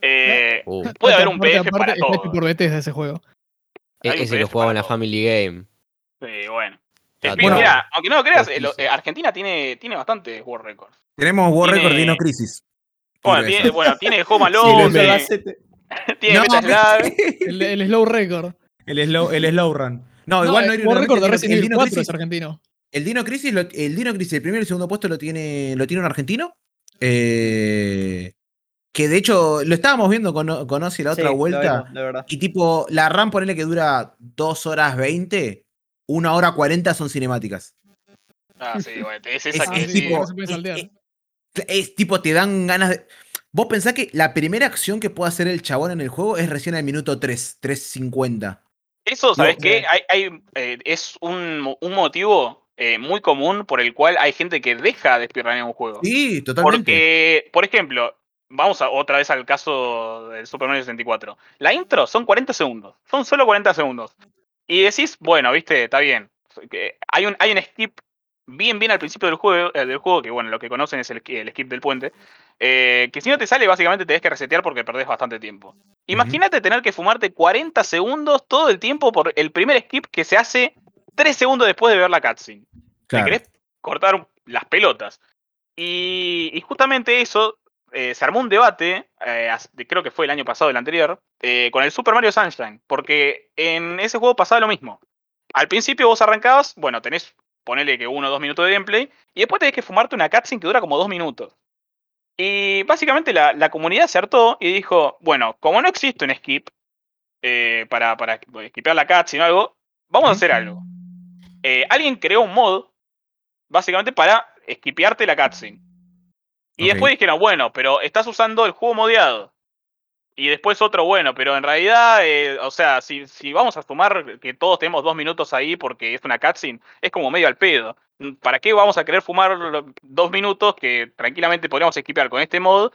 eh, Uh, puede haber un PDF aparte, para todo. por ese juego. E- Hay un ese lo PDF jugaba en la todo. Family Game. Sí, bueno. Ah, bueno. mira, aunque no lo creas, el- Justicia. eh, Argentina tiene, tiene bastante World Records. Tenemos World Tiene- Record Dino Crisis. Bueno, tiene, bueno, tiene Home Sí, Alone, lo tiene- tiene No. El, el slow record. el, slow, el slow run. No, No, igual no era World record de el- Resident el Evil Dino 4 es argentino. El Dino Crisis, el Dino Crisis, el primero y el segundo puesto lo tiene, lo tiene un argentino. Eh, que de hecho lo estábamos viendo con, con Ozzy la otra Sí, lo vuelta. vimos, de verdad. Y tipo, la RAM ponele que dura 2 horas 20, 1 hora 40 son cinemáticas. Ah, sí, bueno, es Es, esa que es sí, tipo. no se puede saltear. es- tipo, te dan ganas de. Vos pensás que la primera acción que puede hacer el chabón en el juego es recién al minuto 3, 3.50. Eso, ¿sabes No, qué? Hay, hay, eh, es un, un motivo eh, muy común por el cual hay gente que deja de speedrunear un juego. Sí, totalmente. Porque, por ejemplo, vamos a, otra vez al caso del Super Mario 64. La intro son 40 segundos. Son solo 40 segundos. Y decís, bueno, viste, está bien. Hay un, hay un skip bien, bien al principio del juego, eh, del juego que bueno, lo que conocen es el, el skip del puente. eh, que si no te sale, básicamente tenés que resetear porque perdés bastante tiempo. Imagínate tener que fumarte 40 segundos todo el tiempo por el primer skip que se hace 3 segundos después de ver la cutscene. Te Claro. querés cortar las pelotas. Y, y justamente eso, eh, se armó un debate, eh, creo que fue el año pasado, el anterior, eh, con el Super Mario Sunshine, porque en ese juego pasaba lo mismo. Al principio vos arrancabas, bueno, tenés, ponele que uno o dos minutos de gameplay, y después tenés que fumarte una cutscene que dura como dos minutos. Y básicamente la, la comunidad se hartó y dijo, bueno, como no existe un skip para, para skipear la cutscene o algo, vamos a hacer algo. Alguien creó un mod, básicamente para skipearte la cutscene. Y después dijeron, bueno, pero estás usando el juego modeado. Y después otro, bueno, pero en realidad, eh, o sea, si, si vamos a sumar que todos tenemos dos minutos ahí porque es una cutscene, es como medio al pedo. ¿Para qué vamos a querer fumar dos minutos que tranquilamente podríamos skipear con este mod?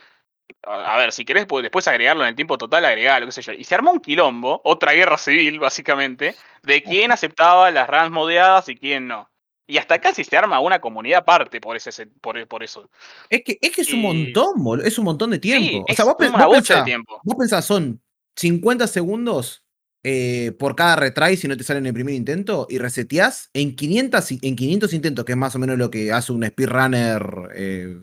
a a ver, si querés pues, después agregarlo en el tiempo total, agregalo, qué sé yo. Y se armó un quilombo, otra guerra civil, básicamente, de quién aceptaba las runs modeadas y quién no. Y hasta casi se arma una comunidad aparte por, ese, por, por eso. Es que, es que es un Y- montón, boludo. Es un montón de tiempo. Sí, o sea, vos, pen- una vos bocha de pensás, tiempo. vos pensás, son 50 segundos eh, por cada retry si no te sale en el primer intento y reseteás en 500, i- en 500 intentos, que es más o menos lo que hace un speedrunner eh,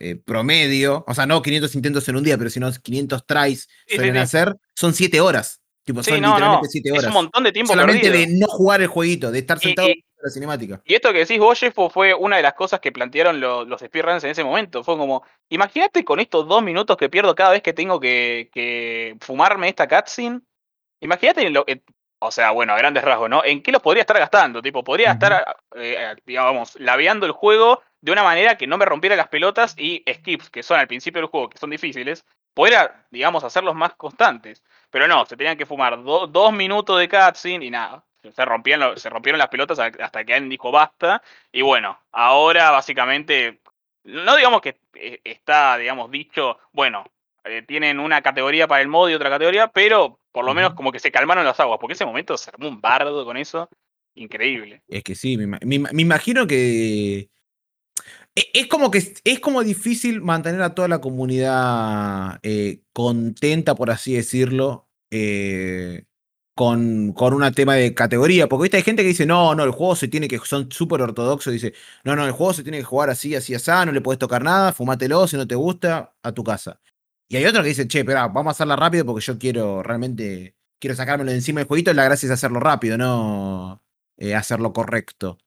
eh, promedio. O sea, no 500 intentos en un día, pero si no 500 tries suelen sí, sí. hacer. Son 7 horas. Tipo, Sí, son no, no. literalmente 7 Es horas. un montón de tiempo Solamente perdido. de no jugar el jueguito, de estar sentado y- la cinemática. Y esto que decís vos, Jeff, fue una de las cosas que plantearon lo- los speedruns en ese momento. Fue como, imagínate con estos dos minutos que pierdo cada vez que tengo que, que fumarme esta cutscene. Imagínate, lo, en- o sea, bueno, a grandes rasgos, ¿no? ¿En qué los podría estar gastando? Tipo, podría estar, eh, digamos, laveando el juego de una manera que no me rompiera las pelotas y skips, que son al principio del juego, que son difíciles, podría, digamos, hacerlos más constantes. Pero no, se tenían que fumar do- dos minutos de cutscene y nada. Se rompían, lo- se rompieron las pelotas hasta que alguien dijo basta. Y bueno, ahora básicamente, no digamos que eh, está, digamos, dicho, bueno, eh, tienen una categoría para el modo y otra categoría, pero por lo menos como que se calmaron las aguas, porque ese momento se armó un bardo con eso. Increíble. Es que sí, me, me ima- me imagino que. e- Es como que es- es como difícil mantener a toda la comunidad eh, contenta, por así decirlo, eh, con, con un tema de categoría. Porque ¿viste? hay gente que dice, no, no, el juego se tiene que. Son súper ortodoxos. Dice, no, no, el juego se tiene que jugar así, así, así, no le puedes tocar nada, fumátelo, si no te gusta, a tu casa. Y hay otros que dicen, che, espera, vamos a hacerla rápido porque yo quiero realmente. Quiero sacármelo de encima del jueguito. La gracia es hacerlo rápido, no eh, hacerlo correcto.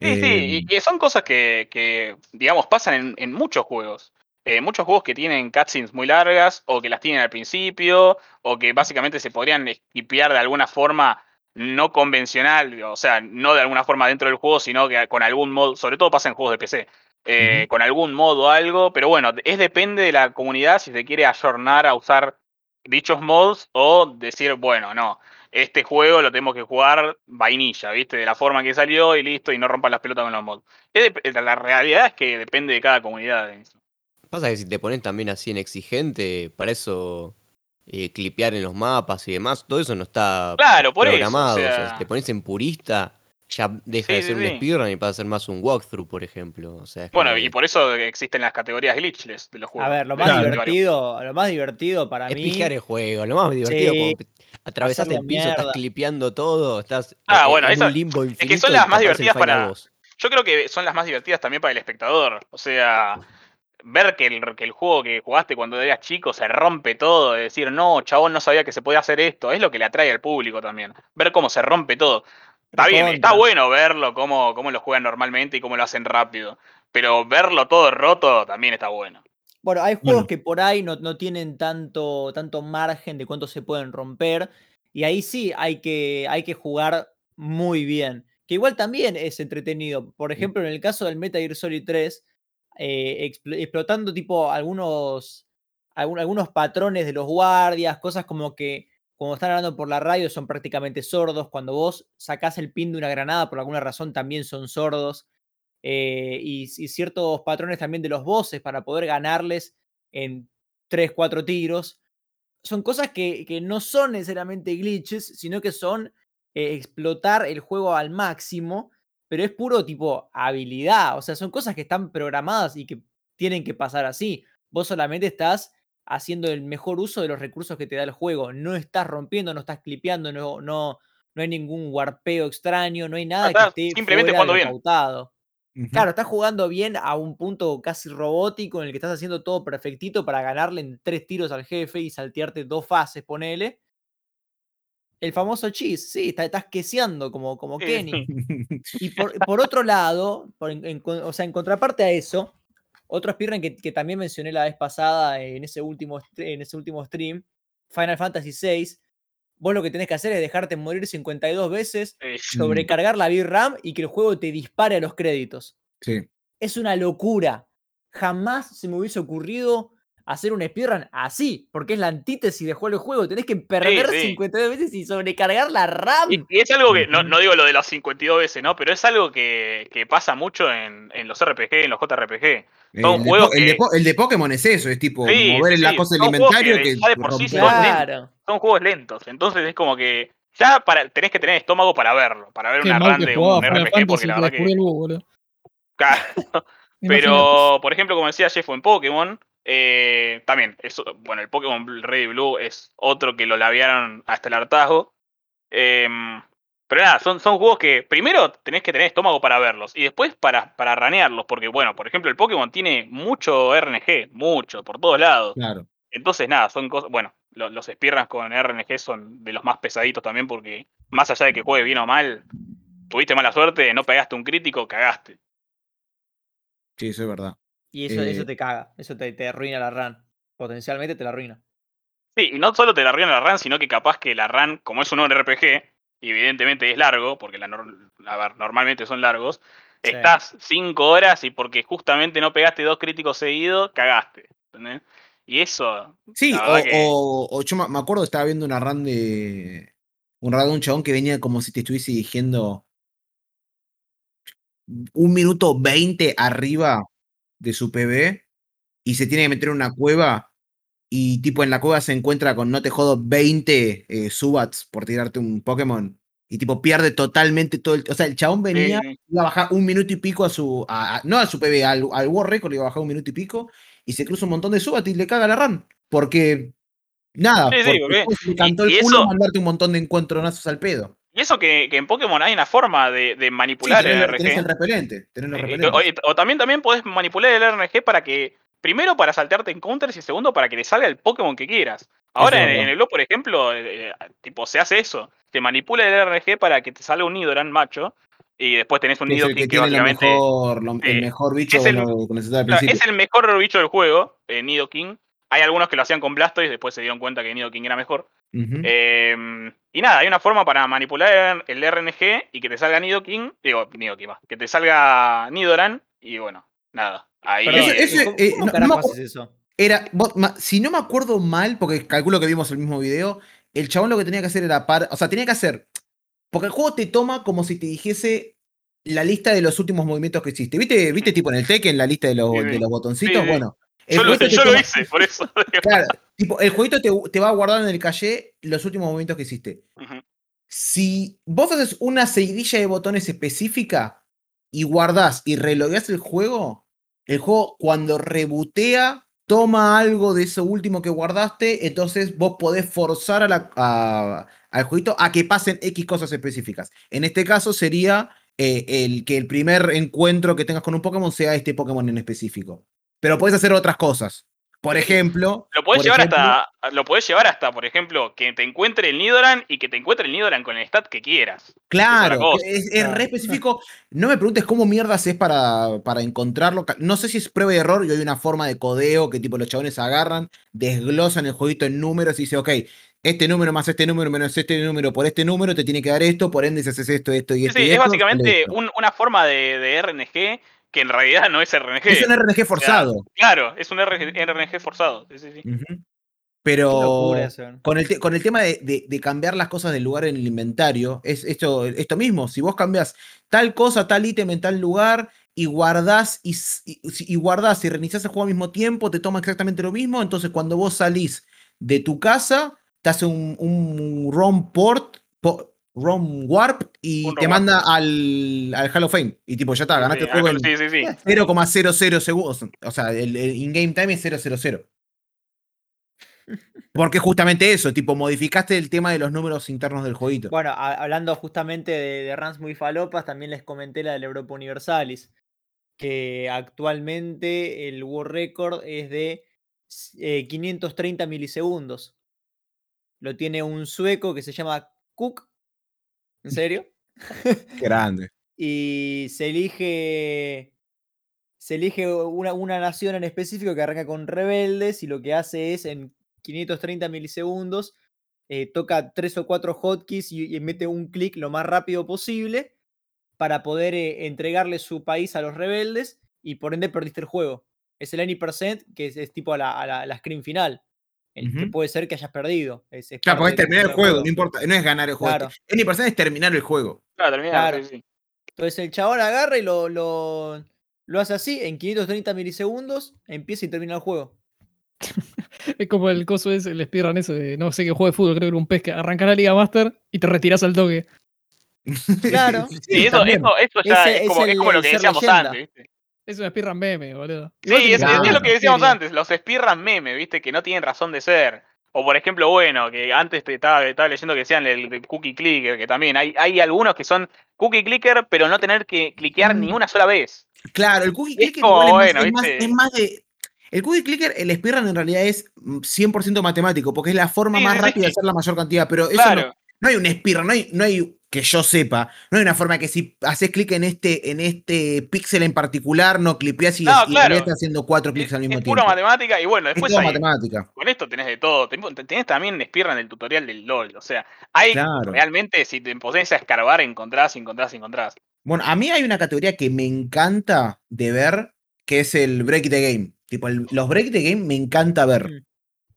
Sí, sí, Eh, y, y son cosas que, que, digamos, pasan en, en muchos juegos. Eh, muchos juegos que tienen cutscenes muy largas, o que las tienen al principio, o que básicamente se podrían skipear de alguna forma no convencional, o sea, no de alguna forma dentro del juego, sino que con algún modo, sobre todo pasa en juegos de PC, eh, con algún modo algo, pero bueno, es depende de la comunidad si se quiere ayornar a usar dichos mods o decir, bueno, no, este juego lo tenemos que jugar vainilla, ¿viste? De la forma que salió y listo, y no rompan las pelotas con los mods. Es La realidad es que depende de cada comunidad. eso. Pasa que si te pones también así en exigente, para eso eh, clipear en los mapas y demás, todo eso no está Claro, por programado. eso. o o sea, sea, si te pones en purista, ya deja Sí, de sí, ser un sí. speedrun y pasa a ser más un walkthrough, por ejemplo. O sea, es bueno, y por eso existen las categorías glitchless de los juegos. A ver, lo más Claro. divertido, lo más divertido para es mí. pijear el juego, lo más divertido Sí, como atravesaste el piso, estás clipeando todo, estás Ah, en- bueno, en eso- un limbo infinito. que son las más divertidas para-. Yo creo que son las más divertidas también para el espectador. O sea, ver que el, que el juego que jugaste cuando eras chico se rompe todo, de decir, no, chabón, no sabía que se podía hacer esto, es lo que le atrae al público también. Ver cómo se rompe todo. Está bien, está bueno verlo, cómo, cómo lo juegan normalmente y cómo lo hacen rápido. Pero verlo todo roto también está bueno. Bueno, hay Bueno. juegos que por ahí no, no tienen tanto, tanto margen de cuánto se pueden romper. Y ahí sí hay que, hay que jugar muy bien. Que igual también es entretenido. Por ejemplo, en el caso del Metal Gear Solid 3, eh, expl- explotando tipo algunos, algunos patrones de los guardias, cosas como que cuando están hablando por la radio son prácticamente sordos. Cuando vos sacás el pin de una granada por alguna razón también son sordos. eh, y, ciertos patrones también de los bosses para poder ganarles en 3, 4 tiros. Son cosas que, que no son necesariamente glitches, sino que son eh, explotar el juego al máximo, pero es puro tipo habilidad. O sea, son cosas que están programadas y que tienen que pasar así. Vos solamente estás haciendo el mejor uso de los recursos que te da el juego. No estás rompiendo, no estás clipeando, no, no, no hay ningún warpeo extraño, no hay nada que esté simplemente fuera jugando bien. Claro, estás jugando bien a un punto casi robótico en el que estás haciendo todo perfectito para ganarle en tres tiros al jefe y saltearte dos fases, ponele. El famoso cheese, sí, está- estás queseando como, como. Kenny. Y por, por otro lado, por en- o sea, en contraparte a eso, otro speedrun que, que también mencioné la vez pasada en ese, último, en ese último stream, Final Fantasy VI, vos lo que tenés que hacer es dejarte morir 52 veces, Eh, sobrecargar la VRAM y que el juego te dispare a los créditos. Sí. Es una locura. Jamás se me hubiese ocurrido hacer un speedrun así, porque es la antítesis de jugar el juego. Tenés que perder sí. 52 veces y sobrecargar la RAM. Y, y es algo que, no, no digo lo de las 52 veces, ¿no? Pero es algo que, que pasa mucho en, en los RPG, en los JRPG. Son el, de juegos Po- el de que- el de Pokémon es eso, es tipo Sí, mover sí, la sí, cosa del inventario que que, ya de por sí son claro. Son juegos lentos. Entonces es como que ya para, tenés que tener estómago para verlo, para ver Qué una run que de un RPG, porque Fantasy la que verdad que. Claro. Pero, por ejemplo, como decía Jeff en Pokémon, eh, también, eso, bueno, el Pokémon Red y Blue es otro que lo labiaron hasta el hartazgo. Em, pero nada, son, son juegos que primero tenés que tener estómago para verlos y después para, para ranearlos, porque bueno, por ejemplo, el Pokémon tiene mucho RNG, mucho, por todos lados. Claro. Entonces, nada, son cosas. Bueno, lo- los speedruns con RNG son de los más pesaditos también, porque más allá de que juegue bien o mal, tuviste mala suerte, no pegaste un crítico, cagaste. Sí, eso es verdad. Y eso, eso Eh, te caga, eso te, te arruina la RAM. Potencialmente te la arruina. Sí, y no solo te la arruina la run, sino que capaz que la run, como es un RPG, y evidentemente es largo, porque la ver, normalmente son largos, Sí. estás cinco horas y porque justamente no pegaste dos críticos seguidos, cagaste. ¿entendés? Y eso. Sí, o, que- o- o yo me acuerdo, estaba viendo una run de. Un run de un chabón que venía como si te estuviese dirigiendo un minuto 20 arriba de su PB y se tiene que meter en una cueva y tipo en la cueva se encuentra con, no te jodo, 20 eh, Subats por tirarte un Pokémon y tipo pierde totalmente todo el... O sea, el chabón venía, Sí, iba a bajar un minuto y pico a su... a- a- no a su PB, al, al World Record iba a bajar un minuto y pico y se cruza un montón de Subats y le caga la run. Porque... Nada, Sí, porque le cantó el y culo eso- mandarte un montón de encuentronazos al pedo. Y eso que, que en Pokémon hay una forma de, de Sí, manipular el RG. tenés el repelente. Tenés los Eh, repelentes. O, o también, también podés manipular el RNG para que, primero para saltearte encounters y segundo para que le salga el Pokémon que quieras. Ahora en, en el LoL, por ejemplo, eh, eh, tipo se hace eso. Te manipula el RNG para que te salga un Nidoran macho y después tenés un Nidoking que que, tiene la básicamente mejor, lo- el mejor bicho es el- al es el mejor bicho del juego, eh, Nidoking. Hay algunos que lo hacían con Blastoise, después se dieron cuenta que Nidoking era mejor. Eh, y nada, hay una forma para manipular el RNG y que te salga Nidoking, digo, Nidoking, va, que te salga Nidoran y bueno, nada. Ahí Ese- ese- ¿cómo, eh, cómo no- no haces eso? Era, vos- ma- si no me acuerdo mal, porque calculo que vimos el mismo video, el chabón lo que tenía que hacer era par, o sea, tenía que hacer, porque el juego te toma como si te dijese la lista de los últimos movimientos que hiciste. ¿Viste, viste tipo en el Tekken la lista de los, Sí, de los botoncitos? Sí, sí. Bueno, yo, lo, yo hice, por eso. Claro, tipo, el jueguito te, te va a guardar en el caché los últimos movimientos que hiciste. Si vos haces una seguidilla de botones específica y guardás y relogueas el juego, el juego cuando rebotea toma algo de eso último que guardaste, entonces vos podés forzar a la- a- al jueguito a que pasen X cosas específicas. En este caso sería eh, el que el primer encuentro que tengas con un Pokémon sea este Pokémon en específico. Pero podés hacer otras cosas. Por ejemplo, Lo podés por llevar ejemplo, hasta, lo podés llevar hasta, por ejemplo, que te encuentre el Nidoran y que te encuentre el Nidoran con el stat que quieras. Claro, es, es Claro. re específico. No me preguntes cómo mierdas es para, para encontrarlo. No sé si es prueba y error y hay una forma de codeo que tipo los chabones agarran, desglosan el jueguito en números y dice, ok, este número más este número menos este número por este número te tiene que dar esto, por ende si haces esto, esto y Sí, esto. sí, y es esto, básicamente sale esto. un- una forma de, de RNG que en realidad no es RNG. Es un RNG forzado. Claro, es un RNG, RNG forzado. Sí, sí, sí. Ujú. Qué Pero locura con el, con el tema de, de- de cambiar las cosas del lugar en el inventario, es esto, esto mismo. Si vos cambias tal cosa, tal ítem en tal lugar y guardás y, y, y guardás y reiniciás el juego al mismo tiempo, te toma exactamente lo mismo. Entonces, cuando vos salís de tu casa, te hace un, un ROM port, po- ROM warp y Un te manda al, al Hall of Fame. Y tipo, ya está, ganaste el Sí, juego en sí, sí, sí. 0,00 segundos. O sea, el, el in-game time es 000. Porque justamente eso, tipo, modificaste el tema de los números internos del jueguito. Bueno, a- hablando justamente de, de runs muy falopas, también les comenté la del Europa Universalis, que actualmente el World Record es de eh, 530 milisegundos. Lo tiene un sueco que se llama Cook. ¿En serio? Grande. y se elige se elige una, una nación en específico que arranca con rebeldes y lo que hace es en 530 milisegundos eh, toca tres o cuatro hotkeys y, y mete un clic lo más rápido posible para poder eh, entregarle su país a los rebeldes y por ende perdiste el juego. Es el any% que es, es tipo a la, a la- la screen final. El que Ujú. puede ser que hayas perdido. Es, es Claro, porque es terminar el juego. juego, no importa, no es ganar el juego. Claro. Any persona es terminar el juego. Claro, termina, Claro. sí, sí. Entonces el chabón agarra y lo, lo, lo hace así, en 530 milisegundos, empieza y termina el juego. Es como el coso ese, el speedrun ese de no sé qué juego de fútbol, creo que era un pez que arrancás la Liga Master y te retiras al toque. Claro. Sí, eso, eso, eso ya Ese es, es como, es el- como lo que decíamos leyenda. antes, ¿viste? Es un speedrun meme, boludo. Sí, es, lo que decíamos serio. antes, los speedrun meme, ¿viste? Que no tienen razón de ser. O por ejemplo, bueno, que antes te estaba, estaba leyendo que decían el, el cookie clicker, que también hay, hay algunos que son cookie clicker, pero no tener que cliquear ni Mm. una sola vez. Claro, el cookie Es clicker como, igual es, más, bueno, es más- ¿viste? es más de. El cookie clicker, el speedrun en realidad es mm, 100% matemático, porque es la forma Sí, más rápida de hacer la mayor cantidad, pero eso Claro. no, no hay un speedrun, no hay, no hay, que yo sepa, no hay una forma que si haces clic en este, en este píxel en particular, no clipeas y, No, y en realidad claro. estás haciendo cuatro Es, clics al es mismo pura tiempo. matemática y bueno, Es después todo hay- matemática. con esto tenés de todo. Ten- Tenés también speedrun el tutorial del LOL. O sea, hay Claro. realmente, si te pones a escarbar, encontrás, encontrás, encontrás. Bueno, a mí hay una categoría que me encanta de ver, que es el break the game. Tipo, el- los break the game me encanta ver.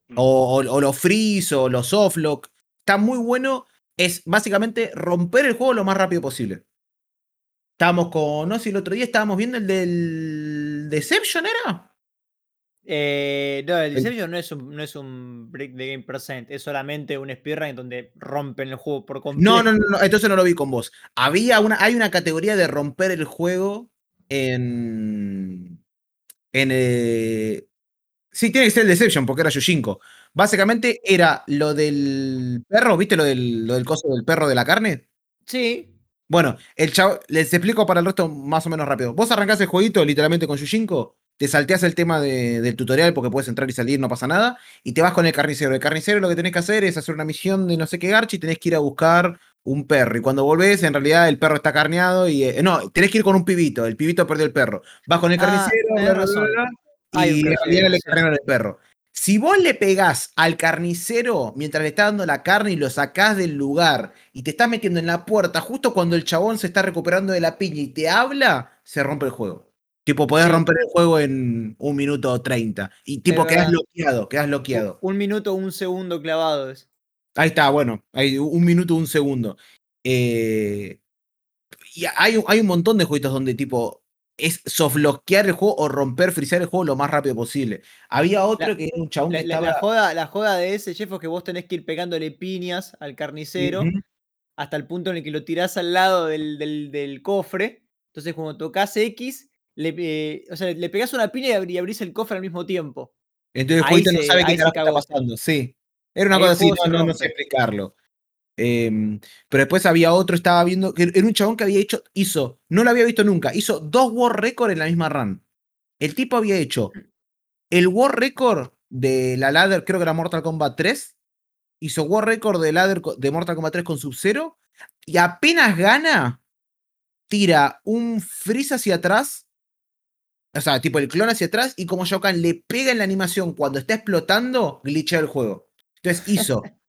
Mm. O, o- o los freeze o los softlock. Está muy bueno. Es básicamente romper el juego lo más rápido posible. Estábamos con, no sé, el otro día estábamos viendo el del Deception, ¿era? Eh, no, el Deception no es un, no es un break the game percent, es solamente un speedrun en donde rompen el juego por completo. No, no, no, no, entonces no lo vi con vos. Había una, hay una categoría de romper el juego en. En. eh, sí, tiene que ser el Deception, porque era Yoshinko. Básicamente era lo del perro, ¿viste lo del, lo del coso del perro de la carne? Sí, Bueno, el chavo, les explico para el resto más o menos rápido. Vos arrancás el jueguito literalmente con Yushinko, te salteás el tema de- del tutorial porque puedes entrar y salir, no pasa nada, y te vas con el carnicero. El carnicero lo que tenés que hacer es hacer una misión de no sé qué garchi y tenés que ir a buscar un perro. Y cuando volvés, en realidad el perro está carneado y. eh, no, tenés que ir con un pibito, el pibito perdió el perro. Vas con el Ah, carnicero, bla, bla, bla, y en realidad le sí. cargaron el perro. Si vos le pegás al carnicero mientras le está dando la carne y lo sacás del lugar y te estás metiendo en la puerta justo cuando el chabón se está recuperando de la piña y te habla, se rompe el juego. Tipo, podés Sí. romper el juego en un minuto treinta. Y tipo, quedás bloqueado, quedás bloqueado. un minuto, un segundo clavado es. Ahí está, bueno, hay un minuto, un segundo. Eh, y hay, hay un montón de jueguitos donde tipo es softloquear el juego o romper, frisear el juego lo más rápido posible. Había otro La- que era un chabón La, que la- estaba... la joda, la joda de ese, Jeff, es que vos tenés que ir pegándole piñas al carnicero hasta el punto en el que lo tirás al lado del, del- del cofre. Entonces, cuando tocas X, le, eh, o sea, le pegás una piña y, abri- y abrís el cofre al mismo tiempo. Entonces el jueguito no sabe qué se está pasando. Sí. Era una Ahí cosa el así, no, no, no sé explicarlo. Em, pero después había otro, estaba viendo, que era un chabón que había hecho, hizo, no lo había visto nunca, hizo dos World Record en la misma run. El tipo había hecho el World Record de la ladder, creo que era Mortal Kombat 3, hizo World Record de ladder de Mortal Kombat 3 con Sub-Zero, y apenas gana, tira un freeze hacia atrás, o sea, tipo el clon hacia atrás, y como Shao Kahn le pega en la animación cuando está explotando, glitchea el juego. Entonces hizo,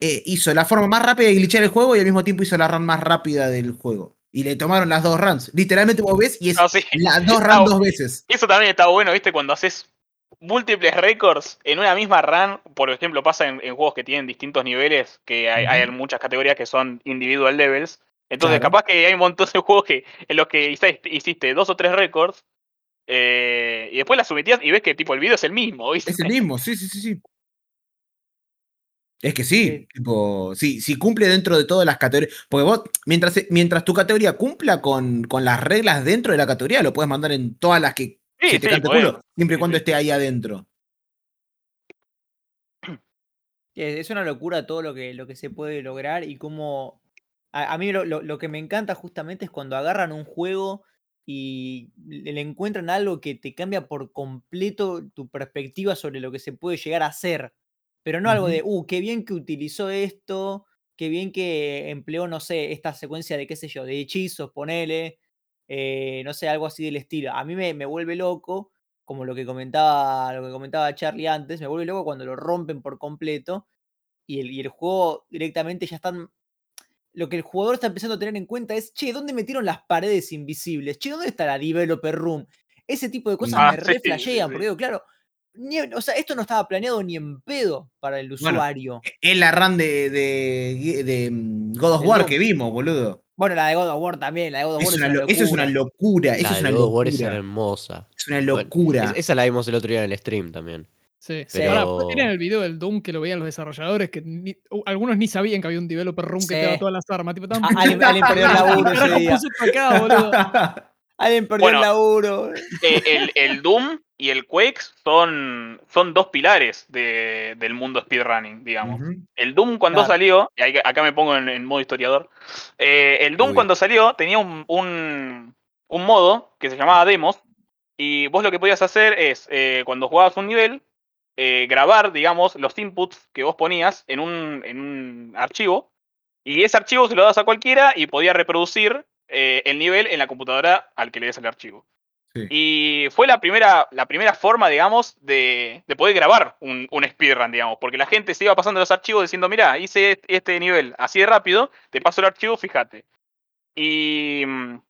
eh, hizo la forma más rápida de glitchear el juego y al mismo tiempo hizo la run más rápida del juego. Y le tomaron las dos runs. Literalmente vos ves y es No, sí. las dos runs dos veces. Eso también está bueno, ¿viste? Cuando haces múltiples récords en una misma run, por ejemplo, pasa en, en juegos que tienen distintos niveles, que hay, muchas categorías que son individual levels. Entonces, Claro. capaz que hay un montón de juegos que, en los que hiciste, hiciste dos o tres récords eh, y después las sometías y ves que tipo el video es el mismo, ¿viste? Es el mismo, sí, sí, sí, sí. Es que sí, Sí. tipo, sí, si cumple dentro de todas las categorías. Porque vos, mientras, mientras tu categoría cumpla con, con las reglas dentro de la categoría, lo puedes mandar en todas las que Sí, se te cante culo, siempre y cuando esté ahí adentro. Es una locura todo lo que, lo que se puede lograr y cómo... A, a mí lo, lo- lo que me encanta justamente es cuando agarran un juego y le encuentran algo que te cambia por completo tu perspectiva sobre lo que se puede llegar a hacer. Pero no algo de, uh, qué bien que utilizó esto, qué bien que empleó, no sé, esta secuencia de, qué sé yo, de hechizos, ponele, eh, no sé, algo así del estilo. A mí me, me vuelve loco, como lo que comentaba, lo que comentaba Charlie antes, me vuelve loco cuando lo rompen por completo y el, y el juego directamente ya están. Lo que el jugador está empezando a tener en cuenta es, che, ¿dónde metieron las paredes invisibles? Che, ¿dónde está la developer room? Ese tipo de cosas Ah, me sí, sí. porque digo, claro, ni- o sea, esto no estaba planeado ni en pedo para el Bueno, usuario. Es la run de, de, de, mm, God of War que vimos, boludo. Bueno, la de God of War también, la de God of Es War es una una lo- eso es una locura. locura. Eso La es de una God of War es locura. hermosa. Es una Bueno, locura. es- esa la vimos el otro día en el stream también. Sí, Sí. Pero- era en el video del Doom que lo veían los desarrolladores, que ni- algunos ni sabían que había un developer room que Sí. te daba todas las armas. Tipo, tan- Ah, alguien- alguien perdió el laburo ese día. acá. Alguien perdió Bueno. el laburo. Eh, el, el Doom y el Quake son, son dos pilares de- del mundo speedrunning, digamos. El Doom cuando Claro. salió, y acá me pongo en, en modo historiador, eh, el Doom Uy. cuando salió tenía un, un- un modo que se llamaba demos, y vos lo que podías hacer es, eh, cuando jugabas un nivel, eh, grabar, digamos, los inputs que vos ponías en un, en un archivo, y ese archivo se lo das a cualquiera y podía reproducir el nivel en la computadora al que le des el archivo. Sí. Y fue la primera, la primera forma, digamos, de, de poder grabar un, un speedrun, digamos, porque la gente se iba pasando los archivos diciendo, mira, hice est- este nivel así de rápido, te paso el archivo, fíjate. Y mm,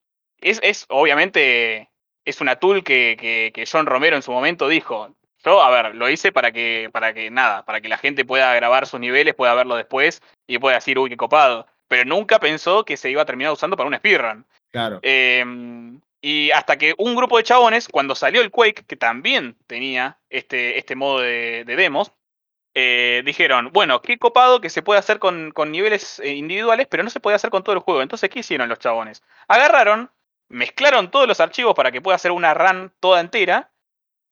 es, es obviamente, es una tool que, que, que John Romero en su momento dijo. Yo, a ver, lo hice para que, para que nada, para que la gente pueda grabar sus niveles, pueda verlo después y pueda decir, uy, qué copado. Pero nunca pensó que se iba a terminar usando para un speedrun. Claro. Eh, y hasta que un grupo de chabones, cuando salió el Quake, que también tenía este, este modo de, de demos, eh, dijeron, bueno, qué copado que se puede hacer con, con niveles eh, individuales, pero no se puede hacer con todo el juego. Entonces, ¿qué hicieron los chabones? Agarraron, mezclaron todos los archivos para que pueda hacer una run toda entera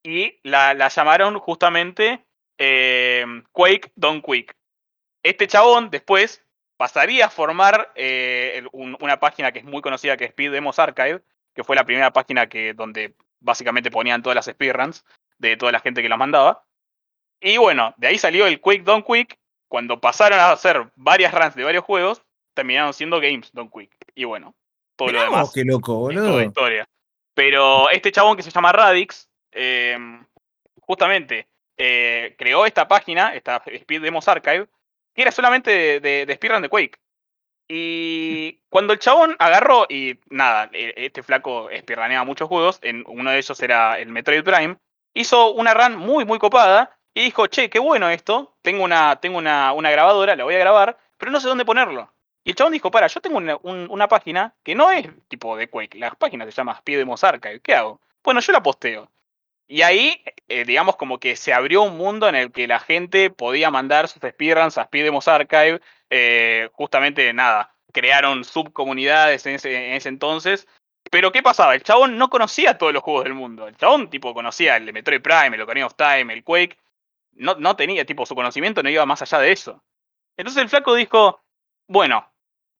y la, la llamaron justamente eh, Quake Don't Quick. Este chabón después pasaría a formar eh, una página que es muy conocida que es Speed Demos Archive, que fue la primera página que donde básicamente ponían todas las speedruns de toda la gente que las mandaba. Y bueno, de ahí salió el Quick Don't Quick. Cuando pasaron a hacer varias runs de varios juegos, terminaron siendo Games Don't Quick. Y bueno, todo Mirá lo demás qué loco, es toda boludo. historia. Pero este chabón que se llama Radix, eh, justamente eh, creó esta página, esta Speed Demos Archive, que era solamente de, de, de speedrun de Quake. Y cuando el chabón agarró, y nada, e- este flaco speedruneaba muchos juegos, en uno de ellos era el Metroid Prime, hizo una run muy, muy copada y dijo, che, qué bueno esto, tengo una, tengo una, una grabadora, la voy a grabar, pero no sé dónde ponerlo. Y el chabón dijo, para, yo tengo una, un- una página que no es tipo de Quake, la página se llama Demos Archive, ¿qué hago? Bueno, yo la posteo. Y ahí, eh, digamos, como que se abrió un mundo en el que la gente podía mandar sus speedruns a Speed Demos Archive, eh, justamente, nada, crearon subcomunidades en ese, en ese entonces. Pero, ¿qué pasaba? El chabón no conocía todos los juegos del mundo. El chabón, tipo, conocía el Metroid Prime, el Ocarina of Time, el Quake. No, no tenía, tipo, su conocimiento no iba más allá de eso. Entonces el flaco dijo, bueno,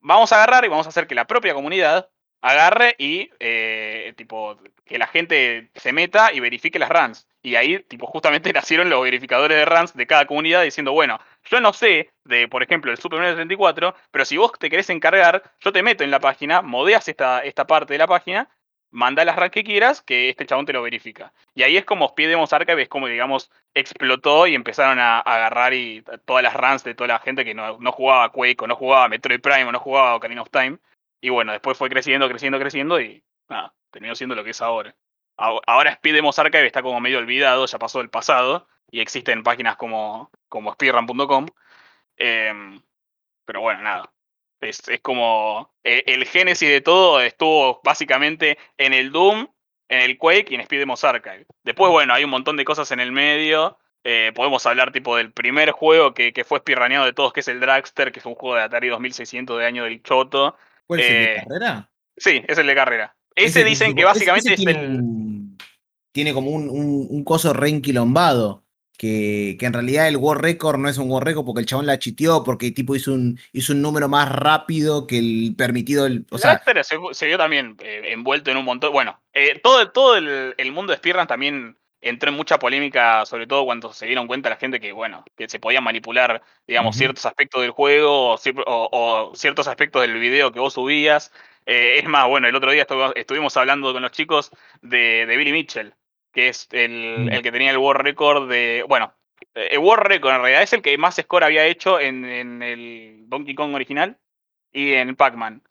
vamos a agarrar y vamos a hacer que la propia comunidad agarre y, eh, tipo, que la gente se meta y verifique las runs. Y ahí, tipo, justamente nacieron los verificadores de runs de cada comunidad diciendo, bueno, yo no sé de, por ejemplo, el Super Mario 64, pero si vos te querés encargar, yo te meto en la página, modeas esta, esta parte de la página, manda las runs que quieras, que este chabón te lo verifica. Y ahí es como Demos Archive, es como, digamos, explotó y empezaron a, a agarrar y todas las runs de toda la gente que no, no jugaba Quake, o no jugaba Metroid Prime, o no jugaba Ocarina of Time. Y bueno, después fue creciendo, creciendo, creciendo y nada, terminó siendo lo que es ahora. Ahora Speed Demos Archive está como medio olvidado, ya pasó del pasado, y existen páginas como, como speedrun.com. Em, pero bueno, nada. Es, es como eh, el génesis de todo estuvo básicamente en el Doom, en el Quake y en Speed Demos Archive. Después, bueno, hay un montón de cosas en el medio. Eh, podemos hablar tipo del primer juego que, que fue speedruneado de todos, que es el Dragster, que es un juego de Atari 2600 de año del Choto. ¿Cuál es el de Eh, carrera? Sí, es el de carrera. Ese, Ese, dicen que básicamente es tiene el... tiene como un, un, un coso reenquilombado. Que, que en realidad el World Record no es un World Record porque el chabón la chiteó, porque tipo hizo un, hizo un número más rápido que el permitido. el- o El sea, se, se vio también eh, envuelto en un montón. Bueno, eh, todo, todo el, el mundo de Speedrun también entró en mucha polémica, sobre todo cuando se dieron cuenta la gente que, bueno, que se podían manipular, digamos, ciertos aspectos del juego o- o ciertos aspectos del video que vos subías. Eh, es más, bueno, el otro día estu- estuvimos hablando con los chicos de, de Billy Mitchell, que es el, Mm. el que tenía el World Record de. Bueno, eh, el World Record en realidad es el que más score había hecho en, en el Donkey Kong original y en Pac-Man.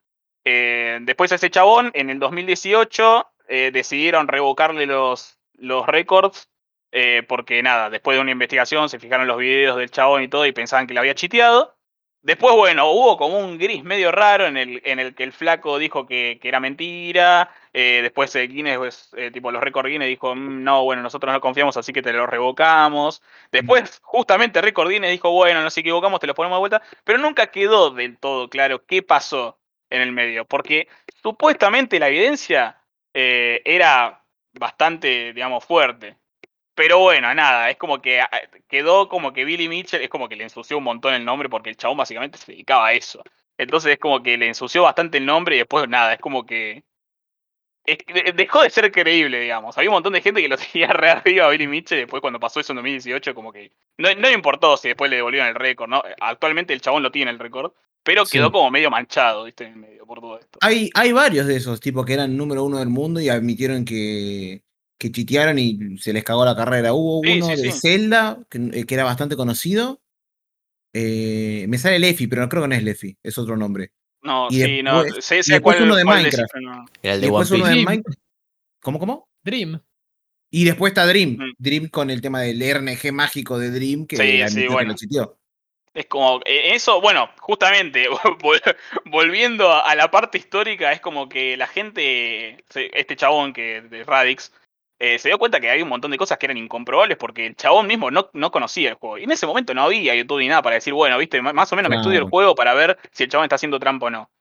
Eh, después ese chabón, en el 2018, eh, decidieron revocarle los, los récords eh, porque nada, después de una investigación se fijaron los videos del chabón y todo y pensaban que le había chiteado. Después, bueno, hubo como un gris medio raro en el, en el que el flaco dijo que, que era mentira. eh, después eh, Guinness, pues, eh, tipo los récords Guinness dijo, "Mm, no, bueno, nosotros no confiamos, así que te lo revocamos. Después, justamente Récord Guinness dijo, bueno, nos equivocamos, te lo ponemos de vuelta. Pero nunca quedó del todo claro qué pasó en el medio. Porque supuestamente la evidencia era bastante, digamos, fuerte. Pero bueno, nada, es como que ah, quedó como que Billy Mitchell es como que le ensució un montón el nombre porque el chabón básicamente se dedicaba a eso. Entonces es como que le ensució bastante el nombre y después nada, es como que de- dejó de ser creíble, digamos. Había un montón de gente que lo tenía re arriba a Billy Mitchell después cuando pasó eso en 2018 como que no, no le importó si después le devolvieron el récord, ¿no? Actualmente el chabón lo tiene el récord, pero Sí. quedó como medio manchado, ¿viste? En medio por todo esto. Hay, hay varios de esos, tipo que eran número uno del mundo y admitieron que, que chitearon y se les cagó la carrera. Hubo Sí, uno sí, de sí. Zelda, que, eh, que era bastante conocido. Eh, me sale Lefi, pero no creo que no es Lefi, es otro nombre. No, y sí, no, después- sé, sé después cuál, uno de cuál Minecraft. pero no. Era el Y de One después uno Piece. de. Minecraft. ¿Cómo, cómo? Dream. Y después está Dream. Mm. Dream con el tema del RNG mágico de Dream, que Sí, sí, bueno. lo chiteó. Es como, eh, eso, bueno, justamente, vol- volviendo a la parte histórica, es como que la gente, este chabón que de Radix, eh, se dio cuenta que había un montón de cosas que eran incomprobables porque el chabón mismo no, no conocía el juego. Y en ese momento no había YouTube ni nada para decir, bueno, viste, más o menos me estudio el juego para ver si el chabón está haciendo trampa o no.